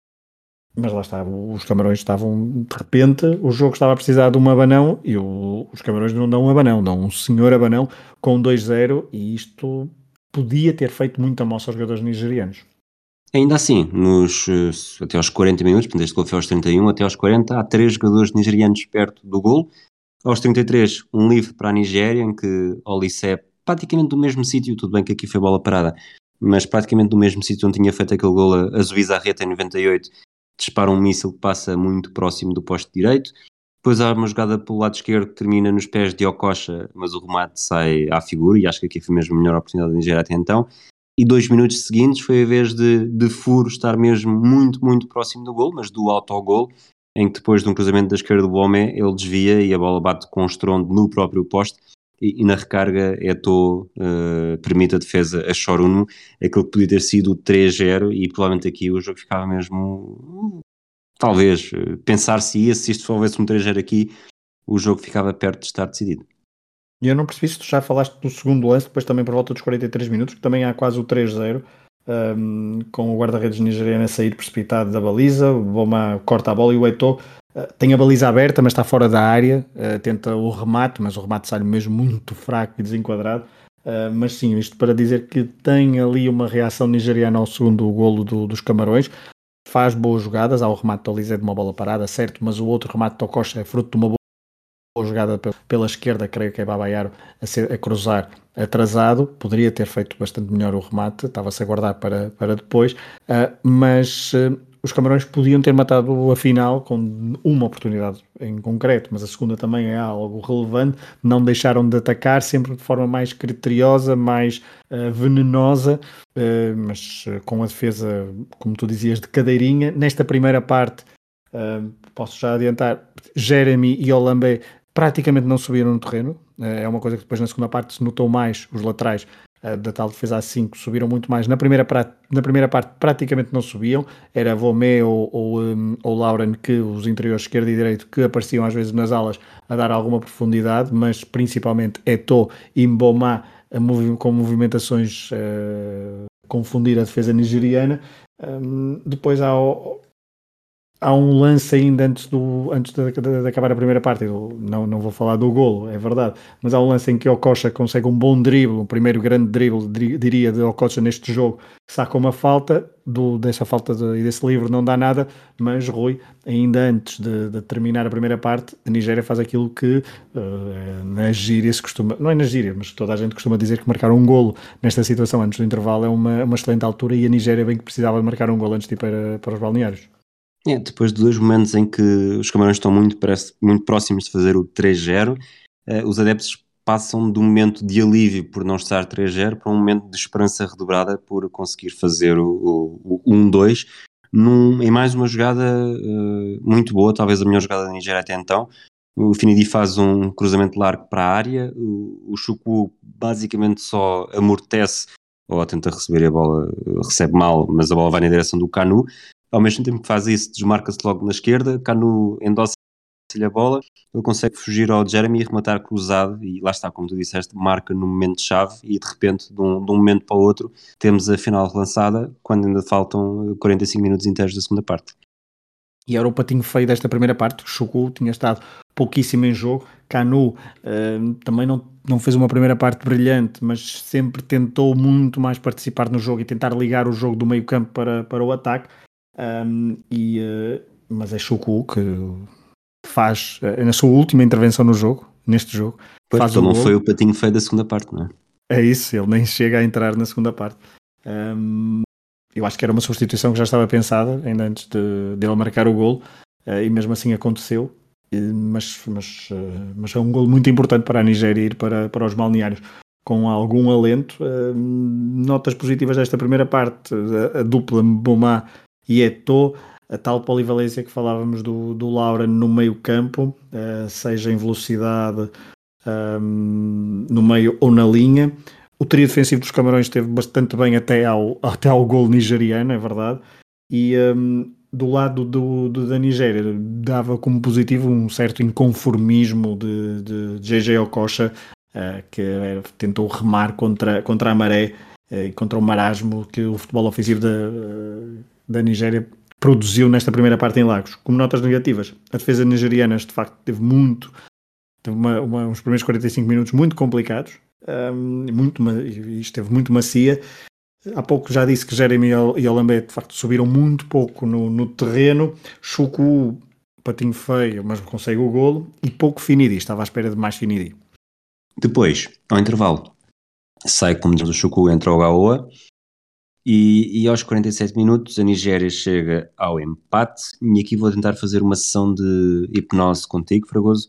mas lá está, os Camarões estavam de repente, o jogo estava a precisar de um abanão e o, os Camarões não dão um abanão, dão um senhor abanão com 2-0 e isto podia ter feito muita moça aos jogadores nigerianos. Ainda assim, nos, eh, até aos 40 minutos, portanto este gol foi aos 31, até aos 40, há três jogadores nigerianos perto do gol. Aos 33, um livre para a Nigéria, em que Olissé praticamente do mesmo sítio, tudo bem que aqui foi bola parada, mas praticamente do mesmo sítio onde tinha feito aquele gol a Zuiza Reta em 98, dispara um míssil que passa muito próximo do posto direito. Depois há uma jogada pelo lado esquerdo que termina nos pés de Okocha, mas o remate sai à figura, e acho que aqui foi mesmo a melhor oportunidade da Nigéria até então. e dois minutos seguintes foi a vez de, de Furo estar mesmo muito, muito próximo do gol, mas do autogol, em que depois de um cruzamento da esquerda do Bomé, ele desvia e a bola bate com estrondo no próprio poste, e, e na recarga Eto'o uh, permite a defesa a Choruno, aquilo que podia ter sido 3-0 e provavelmente aqui o jogo ficava mesmo, talvez, uh, pensar se ia, se isto houvesse um 3-0 aqui, o jogo ficava perto de estar decidido. E eu não percebi se tu já falaste do segundo lance, depois também por volta dos 43 minutos, que também há quase o 3-0, um, com o guarda-redes nigeriano a sair precipitado da baliza, o Boma corta a bola e o Eito uh, tem a baliza aberta, mas está fora da área, uh, tenta o remate, mas o remate sai mesmo muito fraco e desenquadrado. Uh, mas sim, isto para dizer que tem ali uma reação nigeriana ao segundo golo do, dos Camarões, faz boas jogadas, há o remate do Olise de uma bola parada, certo, mas o outro remate do Costa é fruto de uma boa boa jogada pela esquerda, creio que é Babaiaro a, a cruzar atrasado, poderia ter feito bastante melhor o remate, estava-se a guardar para, para depois, uh, mas uh, os Camarões podiam ter matado a final com uma oportunidade em concreto, mas a segunda também é algo relevante, não deixaram de atacar, sempre de forma mais criteriosa, mais uh, venenosa, mas com a defesa, como tu dizias, de cadeirinha. Nesta primeira parte, posso já adiantar, Jeremy e Olambé praticamente não subiram no terreno. Eh, é uma coisa que depois na segunda parte se notou mais, os laterais eh, da tal defesa a 5 subiram muito mais. Na primeira, na primeira parte praticamente não subiam, era Vomé ou, ou, um, ou Lauren, que os interiores esquerdo e direito, que apareciam às vezes nas alas a dar alguma profundidade, mas principalmente Eto e Mboma com movimentações uh, confundir a defesa nigeriana. Um, depois há o, há um lance ainda antes, do, antes de, de, de, acabar a primeira parte. Eu não, não vou falar do golo, é verdade, mas há um lance em que o Coxa consegue um bom drible, o primeiro grande drible, diria, de Ococha neste jogo, saca uma falta, do, dessa falta e desse livro não dá nada, mas Rui, ainda antes de, de terminar a primeira parte, a Nigéria faz aquilo que uh, na gíria se costuma, não é na gíria, mas toda a gente costuma dizer que marcar um golo nesta situação antes do intervalo é uma, uma excelente altura e a Nigéria bem que precisava de marcar um golo antes de ir para, para os balneários. É, depois de dois momentos em que os Camarões estão muito, parece, muito próximos de fazer o 3-0, eh, os adeptos passam um momento de alívio por não estar 3-0 para um momento de esperança redobrada por conseguir fazer o, o, o 1-2 em mais uma jogada uh, muito boa, talvez a melhor jogada da Nigéria até então. O Finidi faz um cruzamento largo para a área, o, o basicamente só amortece ou tenta receber a bola, recebe mal, mas a bola vai na direção do Canu ao mesmo tempo que faz isso, desmarca-se logo na esquerda, Canu endossa-lhe a bola, ele consegue fugir ao Jeremy e rematar cruzado, e lá está, como tu disseste, marca no momento-chave, e de repente, de um, de um, momento para o outro, temos a final relançada, quando ainda faltam 45 minutos inteiros da segunda parte. E era o patinho feio desta primeira parte, Chuku tinha estado pouquíssimo em jogo, Canu uh, também não, não fez uma primeira parte brilhante, mas sempre tentou muito mais participar no jogo e tentar ligar o jogo do meio campo para, para o ataque, um, e, uh, mas é Shoku que faz, uh, na sua última intervenção no jogo, neste jogo, pois, faz então o não foi o patinho feio da segunda parte, não é? É isso, ele nem chega a entrar na segunda parte. Um, eu acho que era uma substituição que já estava pensada, ainda antes de, de ele marcar o gol, uh, e mesmo assim aconteceu. mas, mas, mas é um gol muito importante para a Nigéria ir para, para os balneários com algum alento. notas positivas desta primeira parte, a, a dupla Boma e Eto'o, a tal polivalência que falávamos do, do Laura no meio campo, uh, seja em velocidade um, no meio ou na linha. O trio defensivo dos Camarões esteve bastante bem até ao, até ao gol nigeriano, é verdade. E um, do lado do, do, da Nigéria dava como positivo um certo inconformismo de, de, GG Okocha, uh, que era, tentou remar contra, contra a maré eh, e contra o marasmo que o futebol ofensivo da, da Nigéria produziu nesta primeira parte em Lagos. Como notas negativas, a defesa nigeriana de facto teve muito, teve uma, uma, uns primeiros 45 minutos muito complicados, um, muito, esteve muito macia. Há pouco já disse que Jeremy e Olambé de facto subiram muito pouco no, no terreno. Chuku, patinho feio, mas consegue o golo. E pouco Finidi, estava à espera de mais Finidi. Depois, ao intervalo, sai como diz o Chuku, entra o Gaoa e, e, aos 47 minutos a Nigéria chega ao empate. E aqui vou tentar fazer uma sessão de hipnose contigo, Fragoso.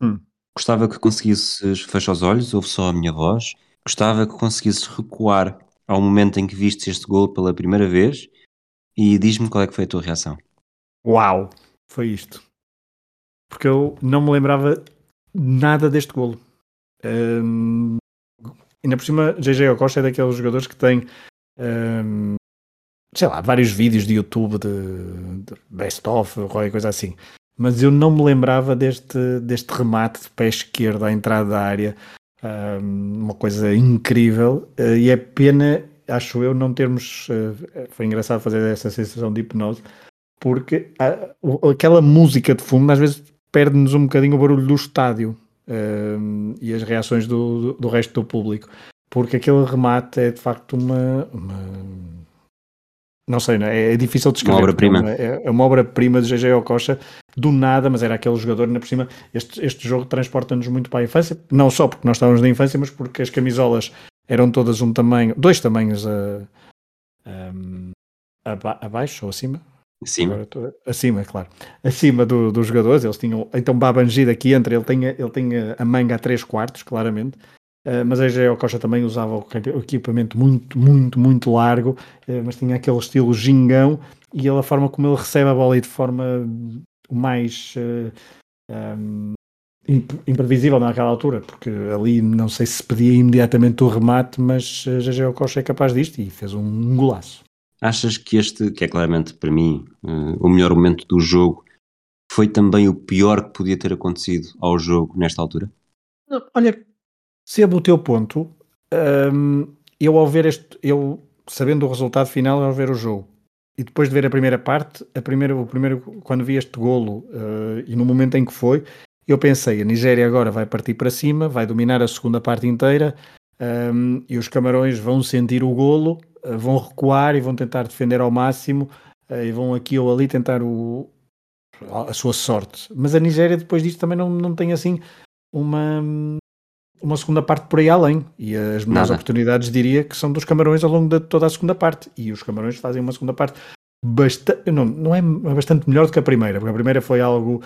Hum. Gostava que conseguisses fechar os olhos, ouve só a minha voz. Gostava que conseguisses recuar ao momento em que viste este gol pela primeira vez e diz-me qual é que foi a tua reação. Uau, foi isto. Porque eu não me lembrava nada deste golo. Um, ainda por cima, JJ Costa é daqueles jogadores que tem um, sei lá, vários vídeos de YouTube de, de best-of, qualquer coisa assim. Mas eu não me lembrava deste, deste remate de pé esquerdo à entrada da área. Um, uma coisa incrível. Uh, e é pena, acho eu, não termos. Uh, foi engraçado fazer essa sensação de hipnose, porque uh, aquela música de fundo às vezes perde-nos um bocadinho o barulho do estádio e as reações do, do, do, resto do público. Porque aquele remate é de facto uma, uma não sei, não é? é difícil de escrever. Uma obra-prima. É, é, uma obra-prima de GG Ococha, do nada, mas era aquele jogador, ainda por cima. Este, este jogo transporta-nos muito para a infância, não só porque nós estávamos na infância, mas porque as camisolas eram todas um tamanho, dois tamanhos a, a, a abaixo ou acima. Acima. Acima, claro. Acima do, dos jogadores, eles tinham. Então Babangi aqui entre, ele tinha, ele tinha a manga a 3 quartos, claramente. Uh, mas a Geo Costa também usava o equipamento muito, muito, muito largo, uh, mas tinha aquele estilo gingão e ele, a forma como ele recebe a bola e de forma mais uh, eh, um, imprevisível naquela altura, porque ali não sei se pedia imediatamente o remate, mas a Geo Costa é capaz disto e fez um golaço. Achas que este, que é claramente para mim o melhor momento do jogo, foi também o pior que podia ter acontecido ao jogo nesta altura? Olha, Sebo o teu ponto. Um, eu ao ver este, eu sabendo o resultado final ao ver o jogo e depois de ver a primeira parte, a primeira, o primeiro quando vi este golo uh, e no momento em que foi, eu pensei a Nigéria agora vai partir para cima, vai dominar a segunda parte inteira um, e os camarões vão sentir o golo, uh, vão recuar e vão tentar defender ao máximo uh, e vão aqui ou ali tentar o, a sua sorte. Mas a Nigéria depois disto também não, não tem assim uma uma segunda parte por aí além. E as melhores oportunidades diria que são dos Camarões ao longo de toda a segunda parte. E os Camarões fazem uma segunda parte bastante. Não, não é bastante melhor do que a primeira, porque a primeira foi algo.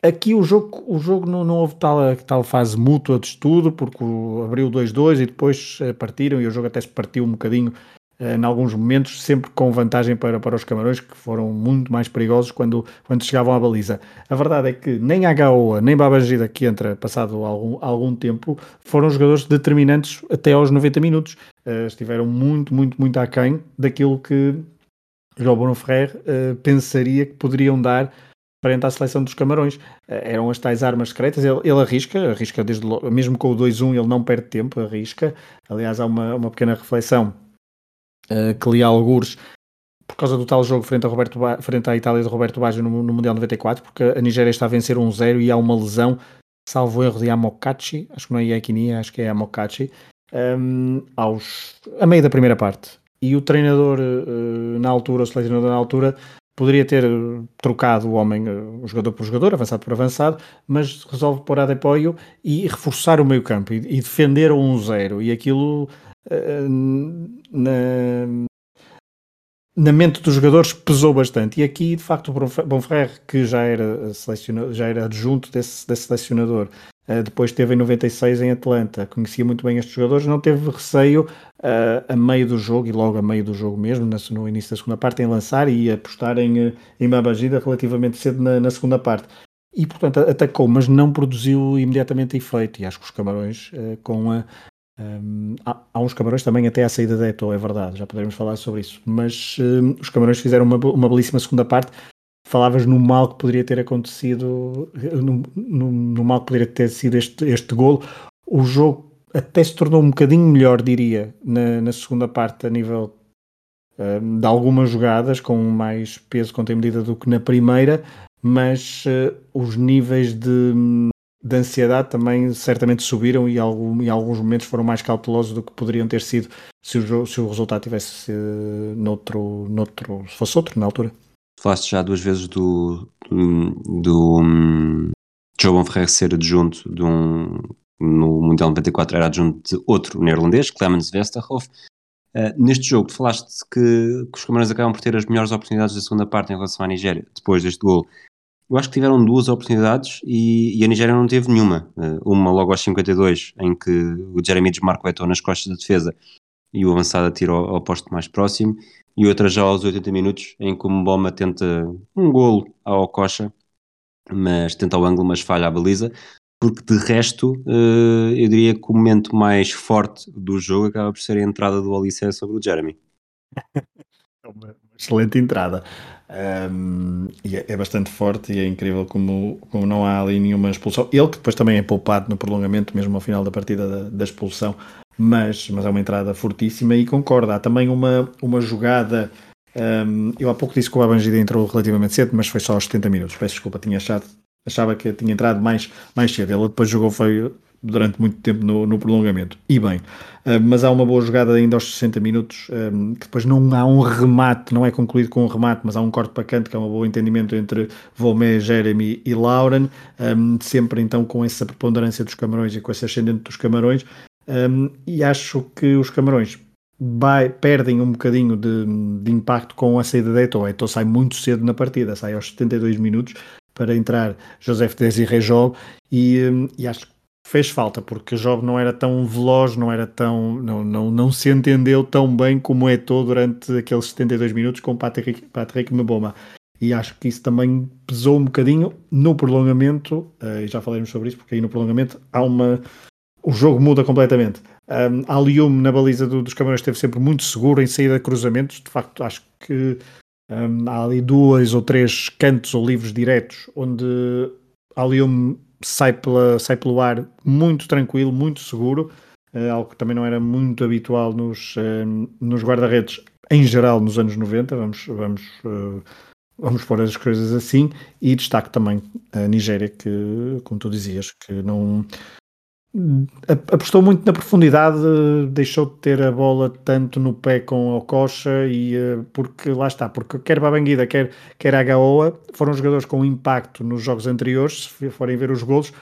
Aqui o jogo, o jogo não, não houve tal, tal fase mútua de estudo, porque abriu 2-2 e depois eh, partiram, e o jogo até se partiu um bocadinho em alguns momentos, sempre com vantagem para, para os Camarões, que foram muito mais perigosos quando, quando chegavam à baliza. A verdade é que nem a Gaoa, nem Babangida, que entra passado algum, algum tempo, foram jogadores determinantes até aos 90 minutos. Uh, estiveram muito, muito, muito aquém daquilo que João Bruno Ferrer uh, pensaria que poderiam dar frente à seleção dos Camarões. Uh, eram as tais armas secretas. Ele, ele arrisca, arrisca desde logo, mesmo com o 2-1, ele não perde tempo, arrisca. Aliás, há uma, uma pequena reflexão que li algures por causa do tal jogo frente, a Roberto ba frente à Itália de Roberto Baggio no, no, Mundial 94, porque a Nigéria está a vencer 1-0 e há uma lesão, salvo erro de Amokachi, acho que não é Yakini, acho que é Amokachi, um, aos, a meio da primeira parte. E o treinador uh, na altura, o selecionador na altura, poderia ter trocado o homem, uh, o jogador por jogador, avançado por avançado, mas resolve pôr a de apoio e reforçar o meio campo e, e defender o 1-0. E aquilo na, na mente dos jogadores pesou bastante. E aqui, de facto, o Bonferrer, que já era, já era adjunto desse, desse selecionador, uh, depois esteve em 96 em Atlanta, conhecia muito bem estes jogadores, não teve receio uh, a meio do jogo, e logo a meio do jogo mesmo, no início da segunda parte, em lançar e apostar em, eh, em Babagida relativamente cedo na, na segunda parte. E, portanto, atacou, mas não produziu imediatamente efeito. E acho que os Camarões, com a, um, há, há, uns camarões também até à saída da Eto, é verdade, já poderemos falar sobre isso. Mas um, os camarões fizeram uma, uma belíssima segunda parte. Falavas no mal que poderia ter acontecido, no, no, no mal que poderia ter sido este, este golo. O jogo até se tornou um bocadinho melhor, diria, na, na segunda parte, a nível um, de algumas jogadas, com mais peso contra medida do que na primeira, mas uh, os níveis de, de ansiedade também certamente subiram e algum, em alguns momentos foram mais cautelosos do que poderiam ter sido se o, se o resultado tivesse uh, noutro, noutro, se fosse outro na altura. Falaste já duas vezes do, do, do um, João Ferreira ser adjunto de um, no Mundial 94 era adjunto de outro neerlandês, Clemens Westerhoff. Uh, neste jogo, falaste que, que os Camarões acabam por ter as melhores oportunidades da segunda parte em relação à Nigéria, depois deste gol eu acho que tiveram duas oportunidades e, e, a Nigéria não teve nenhuma. Uh, uma logo aos 52, em que o Jeremy desmarca o Eto'o nas costas da defesa e o avançado atira ao, ao posto mais próximo, e outra já aos 80 minutos, em que o Mboma tenta um golo ao Coxa, mas tenta o ângulo, mas falha a baliza, porque de resto uh, eu diria que o momento mais forte do jogo acaba por ser a entrada do Alice sobre o Jeremy. É uma excelente entrada. Um, é, é, bastante forte e é incrível como, como não há ali nenhuma expulsão. Ele que depois também é poupado no prolongamento, mesmo ao final da partida da, da expulsão, mas, mas é uma entrada fortíssima e concorda. Há também uma, uma jogada. Um, eu há pouco disse que o Abangida entrou relativamente cedo, mas foi só aos 70 minutos. Peço desculpa, tinha achado, achava que tinha entrado mais, mais cedo. Ele depois jogou foi durante muito tempo no, no prolongamento. E bem, uh, mas há uma boa jogada ainda aos 60 minutos, um, que depois não há um remate, não é concluído com um remate, mas há um corte para canto, que é um bom entendimento entre Volmé, Jeremy e Lauren, um, sempre então com essa preponderância dos Camarões e com esse ascendente dos Camarões, e acho que os Camarões vai, perdem um bocadinho de, de, impacto com a saída de Eto'o. Eto'o sai muito cedo na partida, sai aos 72 minutos para entrar José Desiré Job e, e acho que fez falta, porque o jogo não era tão veloz, não era tão. não, não, não se entendeu tão bem como é todo durante aqueles 72 minutos com Patrick, Patrick Mboma. E acho que isso também pesou um bocadinho no prolongamento, uh, e já falaremos sobre isso, porque aí no prolongamento há uma. O jogo muda completamente. Um, Alium na baliza do, dos Camarões esteve sempre muito seguro em saída de cruzamentos. De facto, acho que um, há ali duas ou três cantos ou livros diretos onde Alium sai, pela, sai pelo ar muito tranquilo, muito seguro, uh, algo que também não era muito habitual nos, uh, nos guarda-redes em geral nos anos 90, vamos, vamos, uh, vamos pôr as coisas assim, e destaque também a Nigéria, que, como tu dizias, que não, apostou muito na profundidade, deixou de ter a bola tanto no pé com o Coxa e eh, porque lá está, porque quer Babanguida, quer, quer a Gaoa foram jogadores com impacto nos jogos anteriores, se forem ver os golos,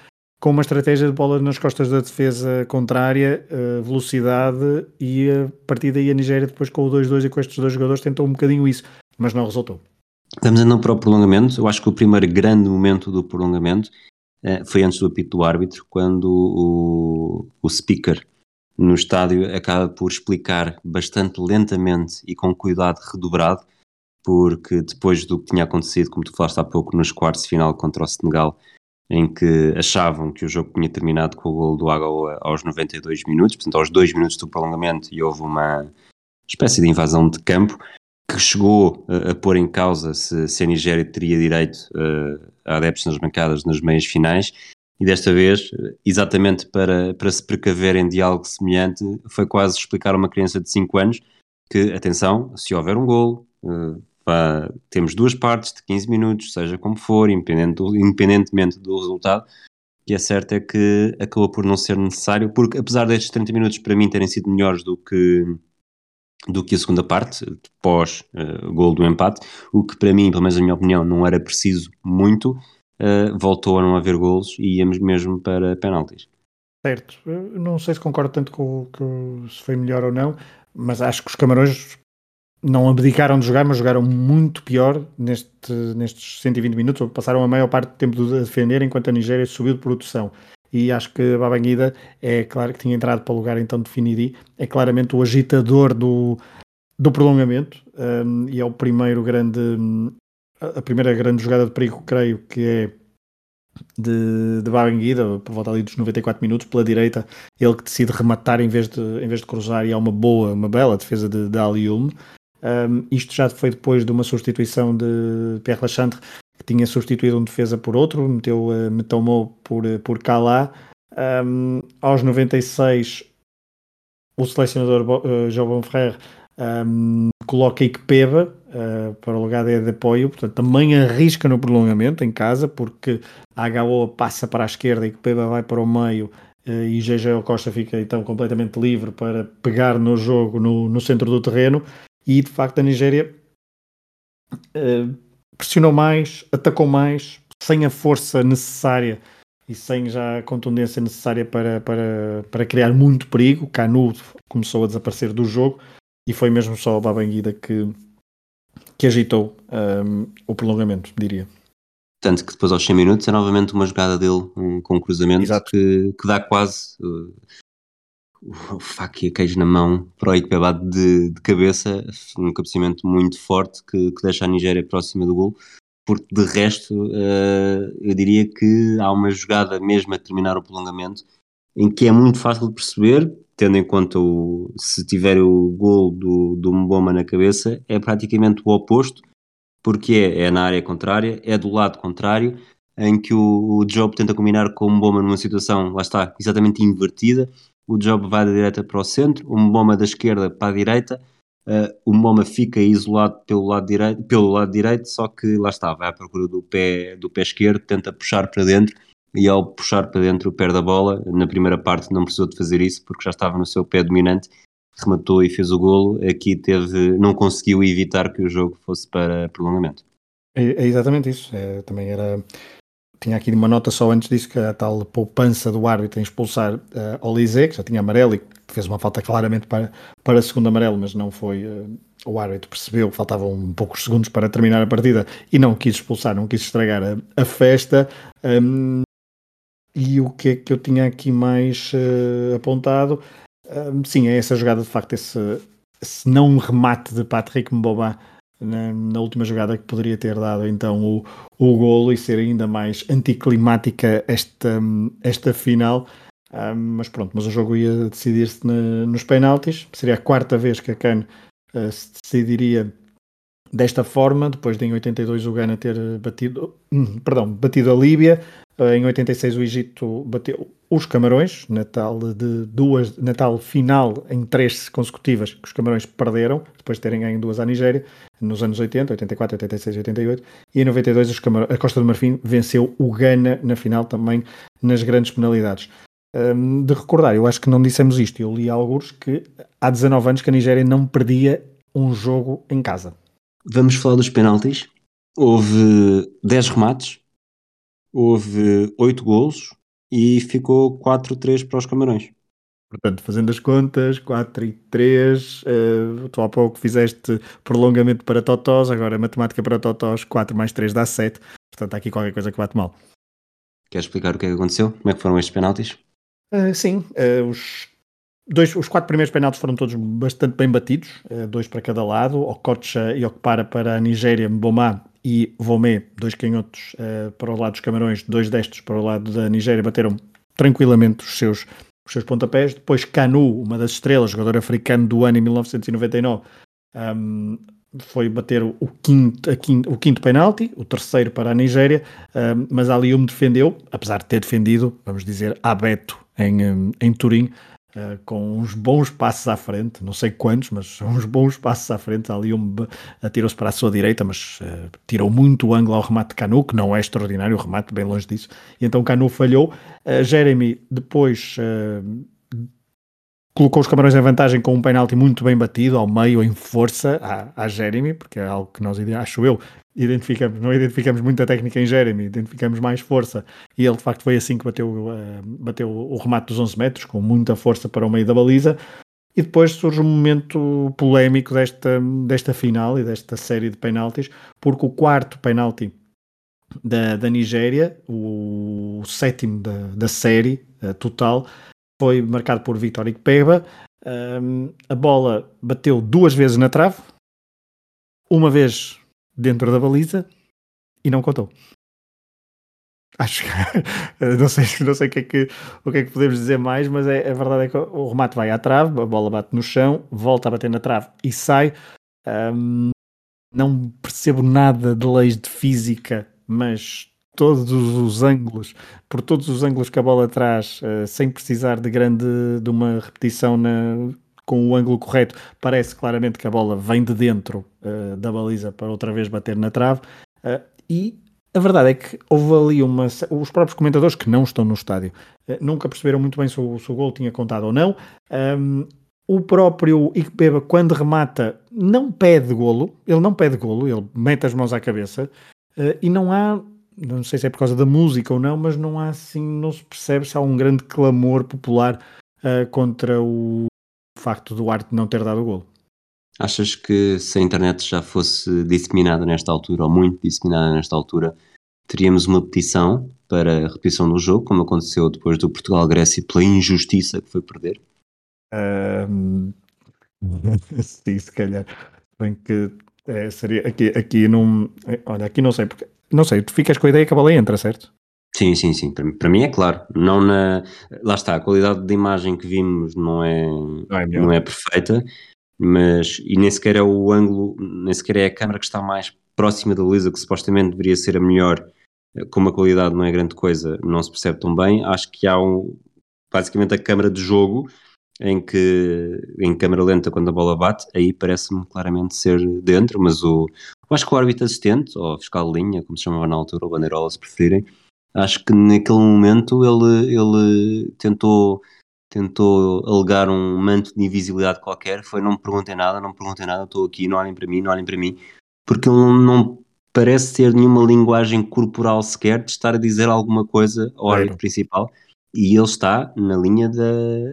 com uma estratégia de bola nas costas da defesa contrária, eh, velocidade e a partir daí a Nigéria depois com o 2-2 e com estes dois jogadores tentou um bocadinho isso, mas não resultou. Estamos andando para o prolongamento, eu acho que o primeiro grande momento do prolongamento foi antes do apito do árbitro, quando o, o speaker no estádio acaba por explicar bastante lentamente e com cuidado redobrado, porque depois do que tinha acontecido, como tu falaste há pouco, nos quartos de final contra o Senegal, em que achavam que o jogo tinha terminado com o gol do Agaoa aos 92 minutos, portanto aos 2 minutos do prolongamento, e houve uma espécie de invasão de campo, que chegou a, a pôr em causa se, se, a Nigéria teria direito uh, a adeptos nas bancadas nas meias finais, e desta vez, exatamente para, para se precaverem de algo semelhante, foi quase explicar a uma criança de 5 anos que, atenção, se houver um gol, uh, vá, temos duas partes de 15 minutos, seja como for, independente do, independentemente do resultado, que é certo é que acabou por não ser necessário, porque apesar destes 30 minutos para mim terem sido melhores do que do que a segunda parte, pós uh, gol do empate, o que para mim, pelo menos na minha opinião, não era preciso muito, uh, voltou a não haver golos e íamos mesmo para penaltis. Certo, Eu não sei se concordo tanto com, com se foi melhor ou não, mas acho que os Camarões não abdicaram de jogar, mas jogaram muito pior neste, nestes 120 minutos, passaram a maior parte do tempo a defender, enquanto a Nigéria subiu de produção e acho que Babangida é claro que tinha entrado para o lugar então de Finidi, é claramente o agitador do, do prolongamento um, e é o primeiro grande a primeira grande jogada de perigo creio que é de, de Babangida, por volta ali dos 94 minutos, pela direita, ele que decide rematar em vez de, em vez de cruzar e há uma boa, uma bela defesa de, de Alium. Um, isto já foi depois de uma substituição de Pierre Lachantre tinha substituído um defesa por outro, meteu, uh, me tomou por, uh, por Calá. Um, aos 96, o selecionador uh, João Bonferrer um, coloca Ikpeba uh, para o lugar de, de apoio, portanto também arrisca no prolongamento em casa, porque a HO passa para a esquerda e Ikpeba vai para o meio uh, e GG Costa fica então completamente livre para pegar no jogo no, no centro do terreno e de facto a Nigéria uh, pressionou mais, atacou mais, sem a força necessária e sem já a contundência necessária para, para, para criar muito perigo. Canu começou a desaparecer do jogo e foi mesmo só o Babanguida que, que agitou um, o prolongamento, diria. Tanto que depois aos 100 minutos é novamente uma jogada dele um, com um cruzamento que, que dá quase uh, o faca e a queijo na mão para o Ikebaba de, de cabeça, um cabeceamento muito forte que, que deixa a Nigéria próxima do gol. Porque de resto uh, eu diria que há uma jogada mesmo a terminar o prolongamento em que é muito fácil de perceber, tendo em conta o, se tiver o gol do, do Mboma na cabeça, é praticamente o oposto, porque é, é na área contrária, é do lado contrário, em que o, o Job tenta combinar com o Mboma numa situação, lá está, exatamente invertida, o Job vai da direita para o centro, o Mboma da esquerda para a direita, Uh, o Moma fica isolado pelo lado, direito, pelo lado direito, só que lá está, vai à procura do pé, do pé esquerdo, tenta puxar para dentro e ao puxar para dentro perde a bola. Na primeira parte não precisou de fazer isso porque já estava no seu pé dominante, rematou e fez o golo. Aqui teve, não conseguiu evitar que o jogo fosse para prolongamento. É, é exatamente isso. É, também era. Tinha aqui uma nota só antes disso que a tal poupança do árbitro em expulsar uh, Olise, que já tinha amarelo e fez uma falta claramente para, para segundo amarelo, mas não foi. Uh, o árbitro percebeu que faltavam poucos segundos para terminar a partida e não quis expulsar, não quis estragar a, a festa. Um, e o que é que eu tinha aqui mais uh, apontado? Um, sim, é essa jogada de facto, esse, esse não remate de Patrick Mboba na, na, última jogada que poderia ter dado então o, o golo e ser ainda mais anticlimática esta, esta final. Um, mas pronto, mas o jogo ia decidir-se nos penaltis. Seria a quarta vez que a CAN uh, se decidiria desta forma, depois de em 82 o Ghana ter batido, hum, perdão, batido a Líbia, uh, em 86 o Egito bateu os Camarões, na tal, de duas, na tal final em três consecutivas que os Camarões perderam, depois de terem ganho duas à Nigéria, nos anos 80, 84, 86 e 88, e em 92 os Camar a Costa do Marfim venceu o Ghana na final também nas grandes penalidades um, de recordar, eu acho que não dissemos isto, eu li alguns que há 19 anos que a Nigéria não perdia um jogo em casa. Vamos falar dos penaltis. Houve 10 remates, houve 8 golos e ficou 4-3 para os Camarões. Portanto, fazendo as contas, 4 e 3, uh, tu há pouco fizeste prolongamento para Totós, agora matemática para Totós, 4 mais 3 dá 7, portanto há aqui qualquer coisa que bate mal. Quer explicar o que é que aconteceu? Como é que foram estes penaltis? Uh, sim, uh, os, dois, os quatro primeiros penaltis foram todos bastante bem batidos, uh, dois para cada lado, Okocha e Okpara para a Nigéria, Mboma e Vomé, dois canhotos para o lado dos Camarões, dois destes para o lado da Nigéria, bateram tranquilamente os seus, os seus pontapés. Depois Canu, uma das estrelas, jogador africano do ano em 1999, um, foi bater o quinto, quinto, o quinto penalti, o terceiro para a Nigéria, um, mas Ali me defendeu, apesar de ter defendido, vamos dizer, a Beto em, em Turim, uh, com uns bons passos à frente, não sei quantos, mas uns bons passos à frente. Ali um atirou-se para a sua direita, mas uh, tirou muito o ângulo ao remate de Canu, que não é extraordinário, o remate bem longe disso. E então Canu falhou. Uh, Jeremy depois colocou os Camarões em vantagem com um penalti muito bem batido, ao meio, em força, à Jeremy, porque é algo que nós, acho eu, identificamos, não identificamos muita técnica em Jeremy, identificamos mais força, e ele de facto foi assim que bateu, uh, bateu o remate dos 11 metros, com muita força para o meio da baliza, e depois surge um momento polémico desta, desta final e desta série de penaltis, porque o quarto penalti da, da Nigéria, o, sétimo da, da série uh, total, foi marcado por Vitor Ikpeba. Um, a bola bateu duas vezes na trave, uma vez dentro da baliza e não contou. Acho que não sei, não sei o, que é que, o que é que podemos dizer mais, mas é, a verdade é que o remate vai à trave, a bola bate no chão, volta a bater na trave e sai. Um, não percebo nada de leis de física, mas todos os ângulos, por todos os ângulos que a bola traz, uh, sem precisar de grande de uma repetição na, com o ângulo correto, parece claramente que a bola vem de dentro uh, da baliza para outra vez bater na trave. Uh, e a verdade é que houve ali uma. Os próprios comentadores que não estão no estádio nunca perceberam muito bem se o, se o gol tinha contado ou não. Um, o próprio Ikpeba, quando remata, não pede golo, ele não pede golo, ele mete as mãos à cabeça e não há não sei se é por causa da música ou não, mas não há assim, não se percebe se há um grande clamor popular uh, contra o facto do Arte não ter dado o gol. Achas que se a internet já fosse disseminada nesta altura, ou muito disseminada nesta altura, teríamos uma petição para a repetição do jogo, como aconteceu depois do Portugal-Grécia, pela injustiça que foi perder? Um, sim, se calhar. Bem que é, seria aqui, aqui não. Olha, aqui não sei porque. Não sei, tu ficas com a ideia que a baleia entra, certo? Sim, sim, sim. Para, para mim é claro. Não na, lá está, a qualidade de imagem que vimos não é, não é, não é perfeita, mas e nem sequer é o ângulo, nem sequer é a câmera que está mais próxima da Luísa, que supostamente deveria ser a melhor, como a qualidade não é grande coisa, não se percebe tão bem. Acho que há um, basicamente a câmera de jogo em que em câmera lenta quando a bola bate, aí parece-me claramente ser dentro, mas o eu acho que o árbitro assistente, ou fiscal de linha, como se chamava na altura, ou bandeirola se preferirem, acho que naquele momento ele, ele tentou tentou alegar um manto de invisibilidade qualquer, foi não me perguntem nada, não me perguntem nada, estou aqui, não olhem para mim, não olhem para mim, porque ele não parece ter nenhuma linguagem corporal sequer de estar a dizer alguma coisa ao árbitro principal. E ele está na linha da,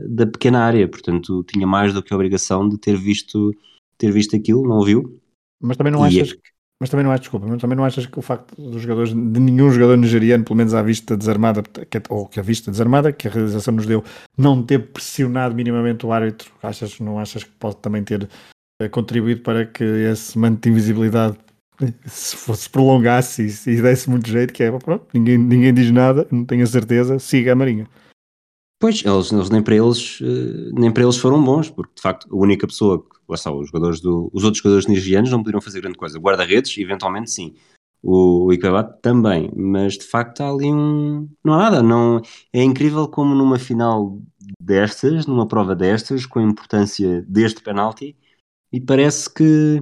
da pequena área, portanto tinha mais do que a obrigação de ter visto, ter visto aquilo, não viu. Mas também não e achas é... que mas também não achas, desculpa, mas também não achas que o facto dos jogadores, de nenhum jogador nigeriano, pelo menos à vista desarmada, ou que a vista desarmada, que a realização nos deu, não ter pressionado minimamente o árbitro, achas, não achas que pode também ter eh, contribuído para que esse manto de invisibilidade se fosse prolongasse e, e desse muito jeito, que é, pronto, ninguém, ninguém diz nada, não tenho a certeza, siga a Marinha. Pois, eles, eles, nem, para eles, eh, nem para eles foram bons, porque de facto a única pessoa, que, lá está, os, jogadores do, os outros jogadores nigerianos não poderiam fazer grande coisa. Guarda-redes, eventualmente sim. O, o também, mas de facto há ali um. Não há nada. Não, é incrível como numa final destas, numa prova destas, com a importância deste penalti, e parece que.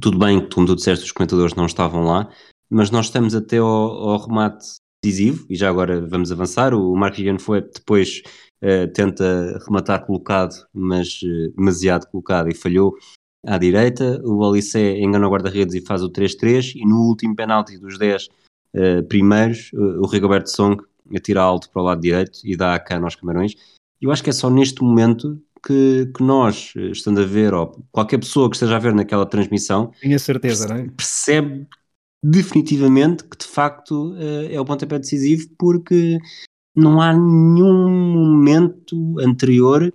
Tudo bem, como tu disseste, os comentadores não estavam lá, mas nós estamos até ao, ao remate decisivo, e já agora vamos avançar. O Marco Viviano foi depois uh, tenta rematar colocado, mas uh, demasiado colocado e falhou à direita. O Olissé engana o guarda-redes e faz o 3-3. E no último penalti dos 10 uh, eh, primeiros, o Rigoberto Song atira alto para o lado direito e dá a cana aos Camarões. Eu acho que é só neste momento que, que, nós, estando a ver, ou qualquer pessoa que esteja a ver naquela transmissão, Tenho certeza, percebe, é? percebe definitivamente que de facto eh, é o pontapé decisivo porque não há nenhum momento anterior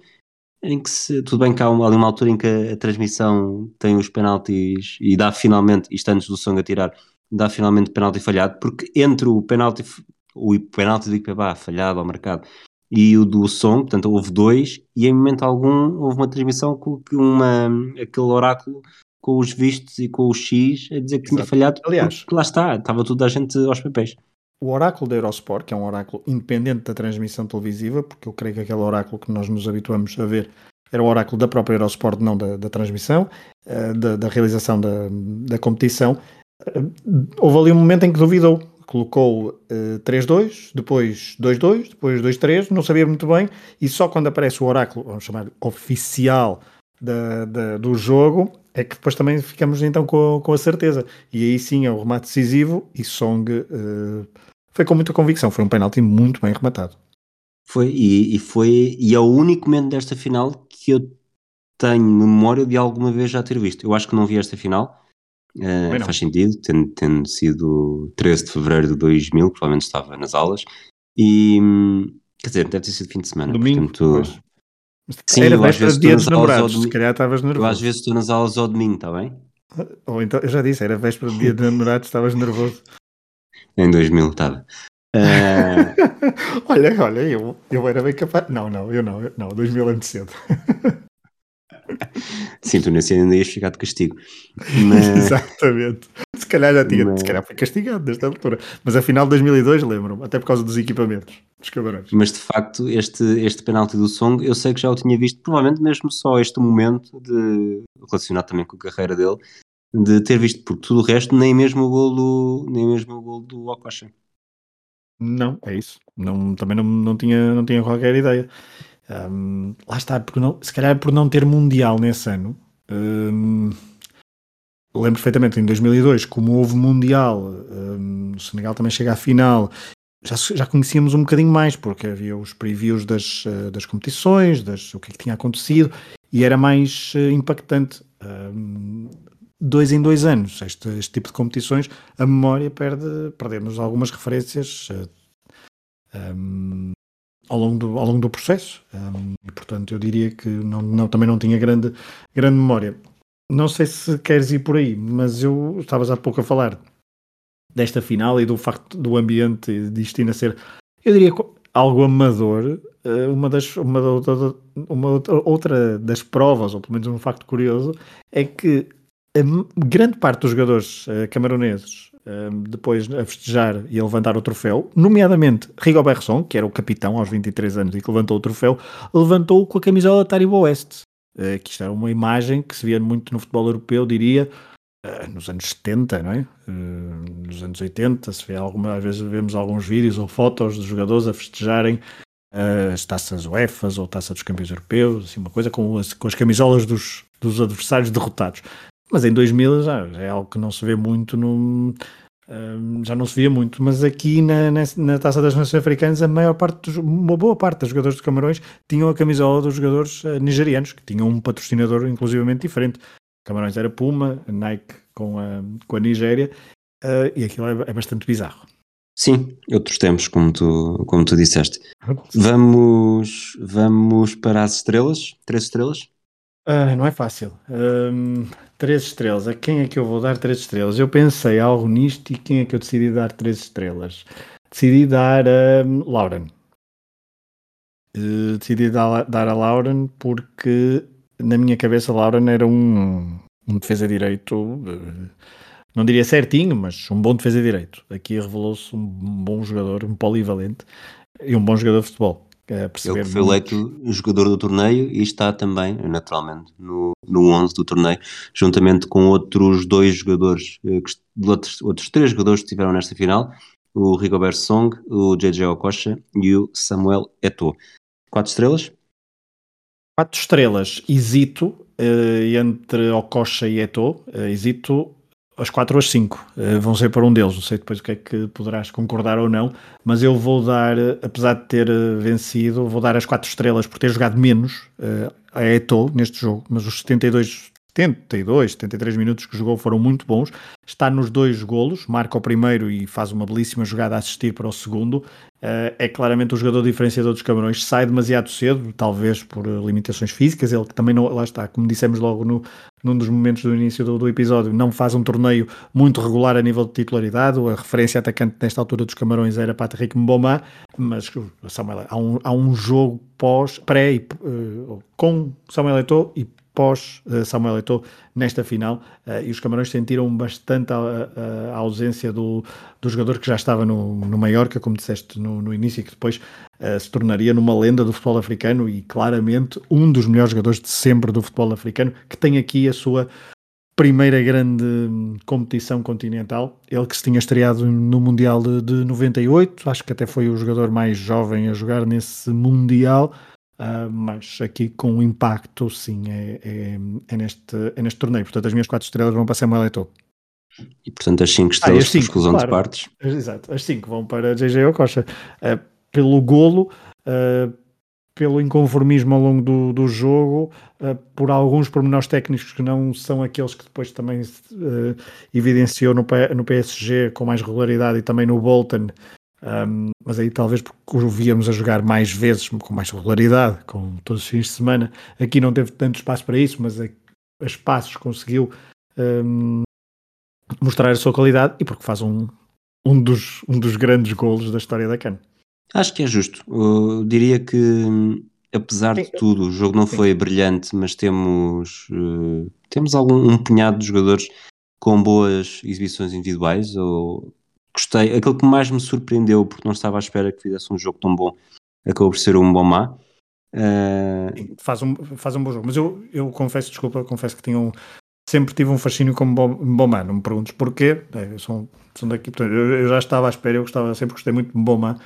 em que se, tudo bem que há uma, ali uma altura em que a, a, transmissão tem os penaltis e dá finalmente, isto antes do Song a tirar, dá finalmente penalti falhado, porque entre o penalti, o penalti do Ipebá falhado ao mercado e o do Song, portanto houve dois e em momento algum houve uma transmissão com uma, aquele oráculo com os vistos e com o X a dizer que Exato. tinha falhado. Aliás, lá está, estava tudo a gente aos papéis. O oráculo da Eurosport, que é um oráculo independente da transmissão televisiva, porque eu creio que aquele oráculo que nós nos habituamos a ver era o oráculo da própria Eurosport, não da, da transmissão, uh, da, da, realização da, da competição. Uh, houve ali um momento em que duvidou. Colocou uh, 3-2, depois 2-2, depois 2-3, não sabia muito bem, e só quando aparece o oráculo, vamos chamar oficial da, da, do jogo, é que depois também ficamos então com, com a certeza. E aí sim é o remate decisivo e Song uh, foi com muita convicção, foi um penalti muito bem rematado. Foi, e, e, foi, e é o único momento desta final que eu tenho memória de alguma vez já ter visto. Eu acho que não vi esta final, uh, faz sentido, tendo, tendo sido 13 de fevereiro de 2000, provavelmente estava nas aulas, e quer dizer, deve ter sido fim de semana. Domingo, portanto, Sim, Era véspera de dia dos namorados, se calhar estavas nervoso. Eu às vezes estou nas aulas ao domingo, está bem? Ou então, eu já disse, era véspera de dia dos namorados, estavas nervoso. Em 2000 estava. Uh... olha, olha, eu, eu era bem capaz. Não, não, eu não, eu, não, 2000 é muito cedo. Sim, tu nesse ainda ias ficar de castigo. Mas... Exatamente. Se calhar já tinha, Mas... se calhar foi castigado nesta altura. Mas afinal, 2002, lembro-me, até por causa dos equipamentos, dos cabarões. Mas de facto, este, este penalti do Song, eu sei que já o tinha visto, provavelmente mesmo só este momento, de, relacionado também com a carreira dele, de ter visto, porque tudo o resto, nem mesmo o gol do, nem mesmo o gol do Okocha. Não, é isso. Não, também não, não, tinha, não tinha qualquer ideia. Um, lá está, porque não, se calhar por não ter Mundial nesse ano. Um, lembro perfeitamente em 2002, como houve Mundial, um, o Senegal também chega à final. Já, já conhecíamos um bocadinho mais, porque havia os previews das, uh, das competições, das, o que, é que tinha acontecido, e era mais uh, impactante. dois em dois anos, este, este, tipo de competições, a memória perde, perdemos algumas referências. Uh, ao, longo do, ao longo do processo. Um, e, portanto, eu diria que não, não, também não tinha grande, grande memória. Não sei se queres ir por aí, mas eu estavas há pouco a falar desta final e do facto do ambiente de ainda ser, eu diria, algo amador. Eh, uma das uma, outra, uma outra das provas, ou pelo menos um facto curioso, é que a grande parte dos jogadores uh, camaroneses depois a festejar e a levantar o troféu, nomeadamente Rigobert Song, que era o capitão aos 23 anos e que levantou o troféu, levantou com a camisola Taribo West. Uh, que isto era uma imagem que se via muito no futebol europeu, diria, uh, nos anos 70, não é? nos anos 80, se vê alguma, às vezes vemos alguns vídeos ou fotos dos jogadores a festejarem as taças UEFAs ou taça dos campeões europeus, assim, uma coisa com as, com as camisolas dos, dos adversários derrotados. Mas em 2000 já, é algo que não se vê muito no, já não se via muito, mas aqui na, na, na, Taça das Nações Africanas a maior parte, dos, uma boa parte dos jogadores de Camarões tinham a camisola dos jogadores uh, nigerianos, que tinham um patrocinador inclusivamente diferente. Camarões era Puma, Nike com a, com a Nigéria, uh, e aquilo é, é, bastante bizarro. Sim, outros tempos, como tu, como tu disseste. Vamos, vamos para as estrelas, três estrelas? Uh, não é fácil. Um, três estrelas. A quem é que eu vou dar três estrelas? Eu pensei algo nisto e quem é que eu decidi dar três estrelas? Decidi dar a Lauren. Uh, decidi dar, dar a Lauren porque na minha cabeça Lauren era um, um defesa direito, uh, não diria certinho, mas um bom defesa direito. Aqui revelou-se um bom jogador, um polivalente e um bom jogador de futebol. Ele foi eleito jogador do torneio e está também, naturalmente, no, no 11 do torneio, juntamente com outros dois jogadores, eh, outros, outros três jogadores que estiveram nesta final, o Rigobert Song, o JJ Okocha e o Samuel Eto'o. Quatro estrelas? Quatro estrelas. Hesito uh, entre Okocha e Eto'o. Uh, hesito as 4 ou as 5 uh, vão ser para um deles. Não sei depois o que é que poderás concordar ou não, mas eu vou dar, apesar de ter uh, vencido, vou dar as 4 estrelas por ter jogado menos uh, a Eto neste jogo, mas os 72 72, 73 minutos que jogou foram muito bons. Está nos dois golos, marca o primeiro e faz uma belíssima jogada a assistir para o segundo. Uh, é claramente o jogador diferenciador dos Camarões. Sai demasiado cedo, talvez por limitações físicas. Ele que também não, lá está, como dissemos logo no, num dos momentos do início do, do, episódio, não faz um torneio muito regular a nível de titularidade. A referência atacante nesta altura dos Camarões era Patrick Mboma, mas Samuel, há, um, há um jogo pós, pré, uh, com Samuel Eto'o e pós Samuel Eto'o nesta final uh, e os Camarões sentiram bastante a, a, a ausência do, do, jogador que já estava no, no Mallorca, como disseste no, no início, e que depois uh, se tornaria numa lenda do futebol africano e claramente um dos melhores jogadores de sempre do futebol africano, que tem aqui a sua primeira grande competição continental, ele que se tinha estreado no Mundial de, de 98, acho que até foi o jogador mais jovem a jogar nesse Mundial, Uh, mas aqui com impacto, sim, é, é, é, neste, é neste torneio. Portanto, as minhas quatro estrelas vão para Samuel Eto'o. E portanto, as cinco ah, estrelas ah, cinco, por exclusão claro. de partes. Exato, as cinco vão para JJ Ococha. Uh, pelo golo, uh, pelo inconformismo ao longo do, do jogo, por alguns pormenores técnicos que não são aqueles que depois também evidenciou no, no PSG com mais regularidade e também no Bolton, um, mas aí talvez porque o víamos a jogar mais vezes, com mais regularidade, com todos os fins de semana. Aqui não teve tanto espaço para isso, mas a, a espaços conseguiu um, mostrar a sua qualidade e porque faz um, um, dos, um dos grandes golos da história da CAN. Acho que é justo. Eu diria que, apesar de tudo, o jogo não foi brilhante, mas temos, uh, temos algum um punhado de jogadores com boas exibições individuais ou gostei. Aquele que mais me surpreendeu, porque não estava à espera que fizesse um jogo tão bom, acabou por ser um bom má. Uh... Faz, um, faz um bom jogo, mas eu, eu confesso, desculpa, confesso que tinha um, sempre tive um fascínio como Bomba, não me perguntes porquê, é, são, são daqui, portanto, eu, eu, já estava à espera, eu gostava, sempre gostei muito de Bomba,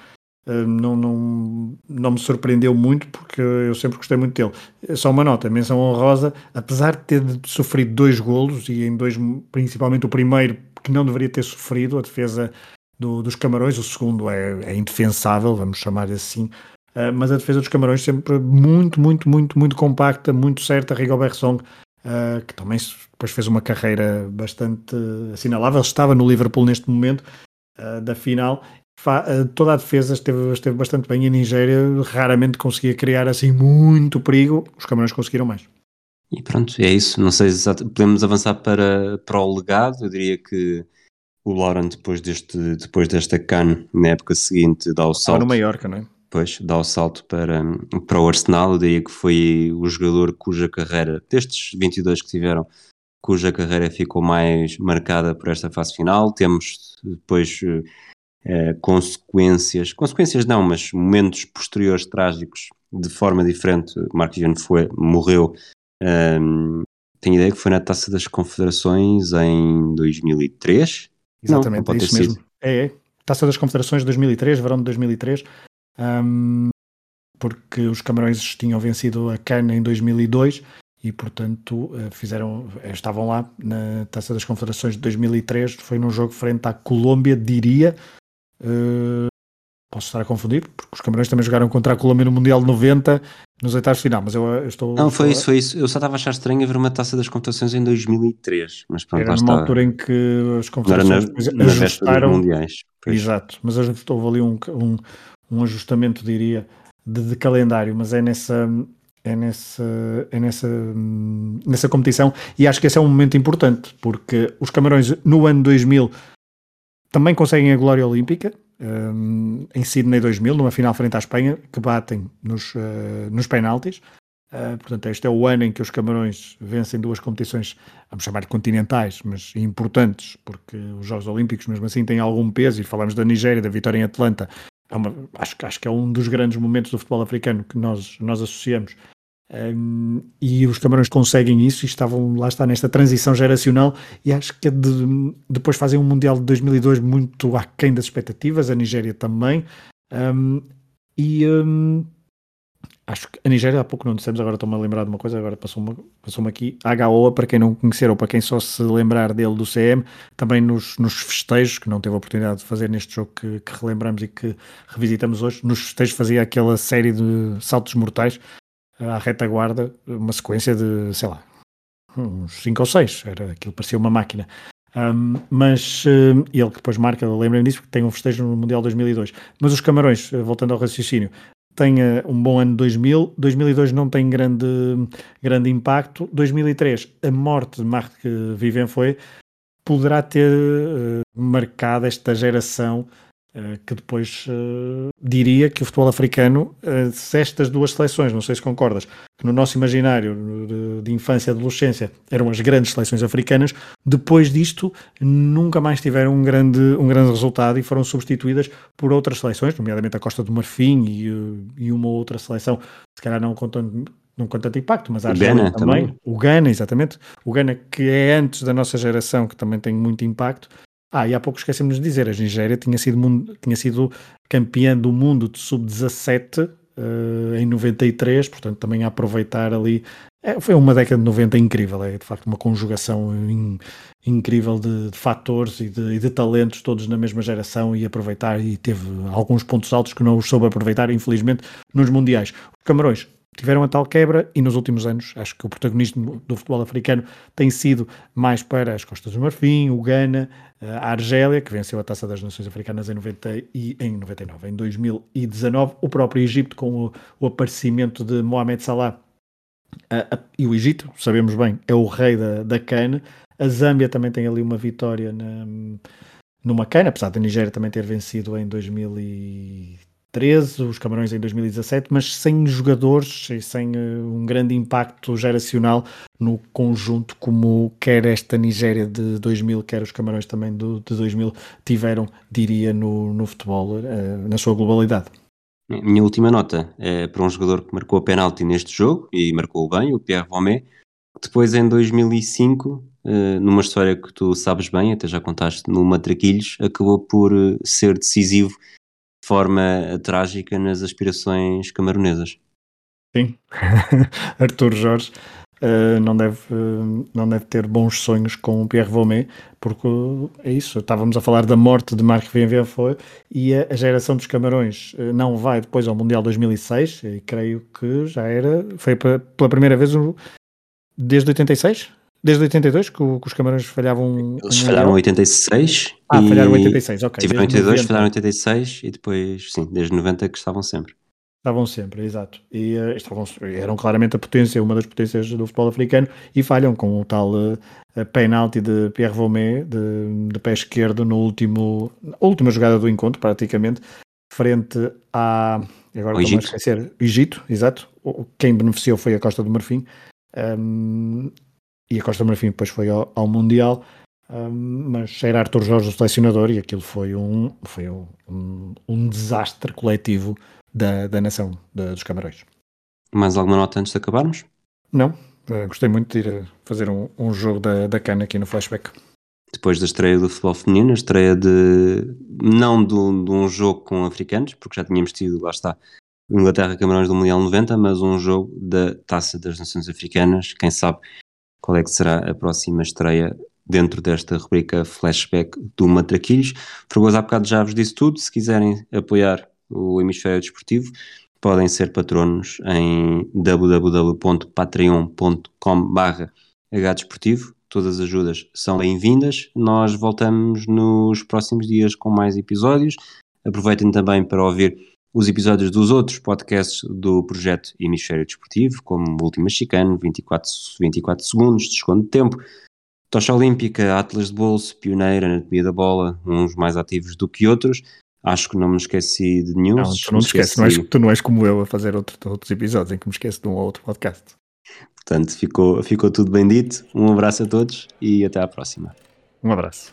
uh, não, não, não me surpreendeu muito porque eu sempre gostei muito dele. Só uma nota, menção honrosa, apesar de ter sofrido dois golos e em dois, principalmente o primeiro que não deveria ter sofrido, a defesa do, dos Camarões, o segundo é, é indefensável, vamos chamar assim, uh, mas a defesa dos Camarões sempre muito, muito, muito, muito compacta, muito certa, Rigobert Song, uh, que também depois fez uma carreira bastante assinalável, estava no Liverpool neste momento uh, da final, eh, toda a defesa esteve, esteve bastante bem e a Nigéria raramente conseguia criar assim muito perigo, os Camarões conseguiram mais. E pronto, é isso. Não sei se podemos avançar para, para o legado. Eu diria que o Lauren, depois, deste, depois desta CAN, na época seguinte, dá o salto. no Mallorca, não é? Pois, dá o salto para, para o Arsenal. Eu diria que foi o jogador cuja carreira, destes 22 que tiveram, cuja carreira ficou mais marcada por esta fase final. Temos depois eh, consequências, consequências não, mas momentos posteriores trágicos de forma diferente. Marcos Ian foi, morreu um, tenho ideia que foi na Taça das Confederações em 2003. Exatamente, não, não é isso mesmo. É, é, Taça das Confederações de 2003, verão de 2003. Um, porque os Camarões tinham vencido a CAN em 2002 e, portanto, eh, fizeram, eh, estavam lá na Taça das Confederações de 2003. Foi num jogo frente à Colômbia, diria. Uh, posso estar a confundir, porque os Camarões também jogaram contra a Colômbia no Mundial 90 nos oitavos de final, mas eu, eu, estou. Não, foi isso, foi isso. Eu só estava a achar estranho ver uma taça das computações em 2003. Mas pronto, Era numa altura em que as computações na, na ajustaram. mundiais. Pois. Exato, mas houve ali um, um, um ajustamento, diria, de, de, calendário, mas é nessa. É nessa, é nessa, nessa competição e acho que esse é um momento importante porque os Camarões no ano 2000 também conseguem a glória olímpica, um, em Sydney 2000, numa final frente à Espanha, que batem nos, uh, nos penaltis. Uh, portanto, este é o ano em que os Camarões vencem duas competições, vamos chamar de continentais, mas importantes, porque os Jogos Olímpicos, mesmo assim, têm algum peso. E falamos da Nigéria, da vitória em Atlanta. É uma, acho, acho que é um dos grandes momentos do futebol africano que nós, nós associamos um, e os Camarões conseguem isso e estavam lá está nesta transição geracional. E acho que é de, depois fazem um Mundial de 2002 muito aquém das expectativas, a Nigéria também. Um, e um, acho que a Nigéria há pouco não dissemos, agora estou-me a lembrar de uma coisa, agora passou-me passou aqui, a HOA, para quem não conhecer ou para quem só se lembrar dele do CM, também nos, nos festejos, que não teve a oportunidade de fazer neste jogo que, que relembramos e que revisitamos hoje, nos festejos fazia aquela série de saltos mortais à retaguarda uma sequência de, sei lá, uns 5 ou 6, era aquilo parecia uma máquina. Um, mas uh, ele que depois marca, lembrem-me disso, porque tem um festejo no Mundial 2002. Mas os Camarões, eh, voltando ao raciocínio, têm uh, um bom ano 2000, 2002 não tem grande, grande impacto, 2003 a morte de Marc Vivien foi, poderá ter uh, marcado esta geração eh, que depois uh, diria que o futebol africano, uh, se estas duas seleções, não sei se concordas, que no nosso imaginário de, de, infância e adolescência eram as grandes seleções africanas, depois disto nunca mais tiveram um grande, um grande resultado e foram substituídas por outras seleções, nomeadamente a Costa do Marfim e, e uma outra seleção, se calhar não contando não com tanto impacto, mas a Argélia também, também, o Ghana, exatamente, o Ghana que é antes da nossa geração, que também tem muito impacto, ah, e há pouco esquecemos de dizer, a Nigéria tinha sido, tinha sido campeã do mundo de sub-17 uh, em 93, portanto também a aproveitar ali. É, foi uma década de 90 incrível, é de facto uma conjugação in, incrível de, de fatores e de, e de, talentos todos na mesma geração e aproveitar e teve alguns pontos altos que não os soube aproveitar, infelizmente, nos Mundiais. Camarões tiveram a tal quebra e nos últimos anos acho que o protagonismo do futebol africano tem sido mais para as Costas do Marfim, o Ghana, a Argélia, que venceu a Taça das Nações Africanas em, 90 e, em 99, em 2019, o próprio Egito com o, o aparecimento de Mohamed Salah a, a, e o Egito, sabemos bem, é o rei da, da CAN. A Zâmbia também tem ali uma vitória na, numa CAN, apesar da Nigéria também ter vencido em 2013 2013, os Camarões em 2017, mas sem jogadores e sem uh, um grande impacto geracional no conjunto como quer esta Nigéria de 2000, quer os Camarões também do, de 2000 tiveram, diria, no, no futebol, uh, na sua globalidade. Minha última nota é para um jogador que marcou a penalti neste jogo e marcou bem, o Pierre Romé. Depois, em 2005, uh, eh, numa história que tu sabes bem, até já contaste no Matraquilhos, acabou por ser decisivo forma trágica nas aspirações camaronesas. Sim, Arthur Jorge uh, não, deve, uh, não deve ter bons sonhos com o Pierre Vomé, porque é isso, estávamos a falar da morte de Marc Vienvienfoy e a, a, geração dos Camarões uh, não vai depois ao Mundial 2006, e creio que já era, foi pela primeira vez desde 86, Desde 82 que, o, que os Camarões falhavam. Eles falharam 86. Ah, falharam 86, ok. Tiveram 82, falharam 86 e depois, sim, desde 90 que estavam sempre. Estavam sempre, exato. E uh, estavam, eram claramente a potência, uma das potências do futebol africano, e falham com o tal uh, penalti de Pierre Vomé, de, de, pé esquerdo, no último, na última jogada do encontro, praticamente, frente à. Agora estou a esquecer. Egito, exato. Quem beneficiou foi a Costa do Marfim. Um, e a Costa Marfim depois foi ao, ao Mundial. Um, mas era Arthur Jorge o selecionador e aquilo foi um, foi um, um, um desastre coletivo da, da nação da, dos Camarões. Mais alguma nota antes de acabarmos? Não, uh, gostei muito de ir fazer um, um jogo da, da cana aqui no flashback. Depois da estreia do futebol feminino, a estreia de não de, de um jogo com africanos, porque já tínhamos tido, lá está, Inglaterra Camarões do Mundial 90, mas um jogo da Taça das Nações Africanas. Quem sabe qual é que será a próxima estreia dentro desta rubrica flashback do Matraquilhos. Fragoso, há bocado já vos disse tudo. Se quiserem apoiar o Hemisfério Desportivo, podem ser patronos em www.patreon.com barra Desportivo. Todas as ajudas são bem-vindas. Nós voltamos nos próximos dias com mais episódios. Aproveitem também para ouvir os episódios dos outros podcasts do projeto Hemisfério Desportivo, como Última Chicane, 24, 24 segundos, Desconto de Tempo, Tocha Olímpica, Atlas de Bolso, Pioneira, Anatomia da Bola, uns mais ativos do que outros. Acho que não me esqueci de nenhum. Não, tu não te esqueces, não és, tu não és como eu a fazer outro, outros episódios em que me esqueço de um ou outro podcast. Portanto, ficou, ficou tudo bem dito. Um abraço a todos e até à próxima. Um abraço.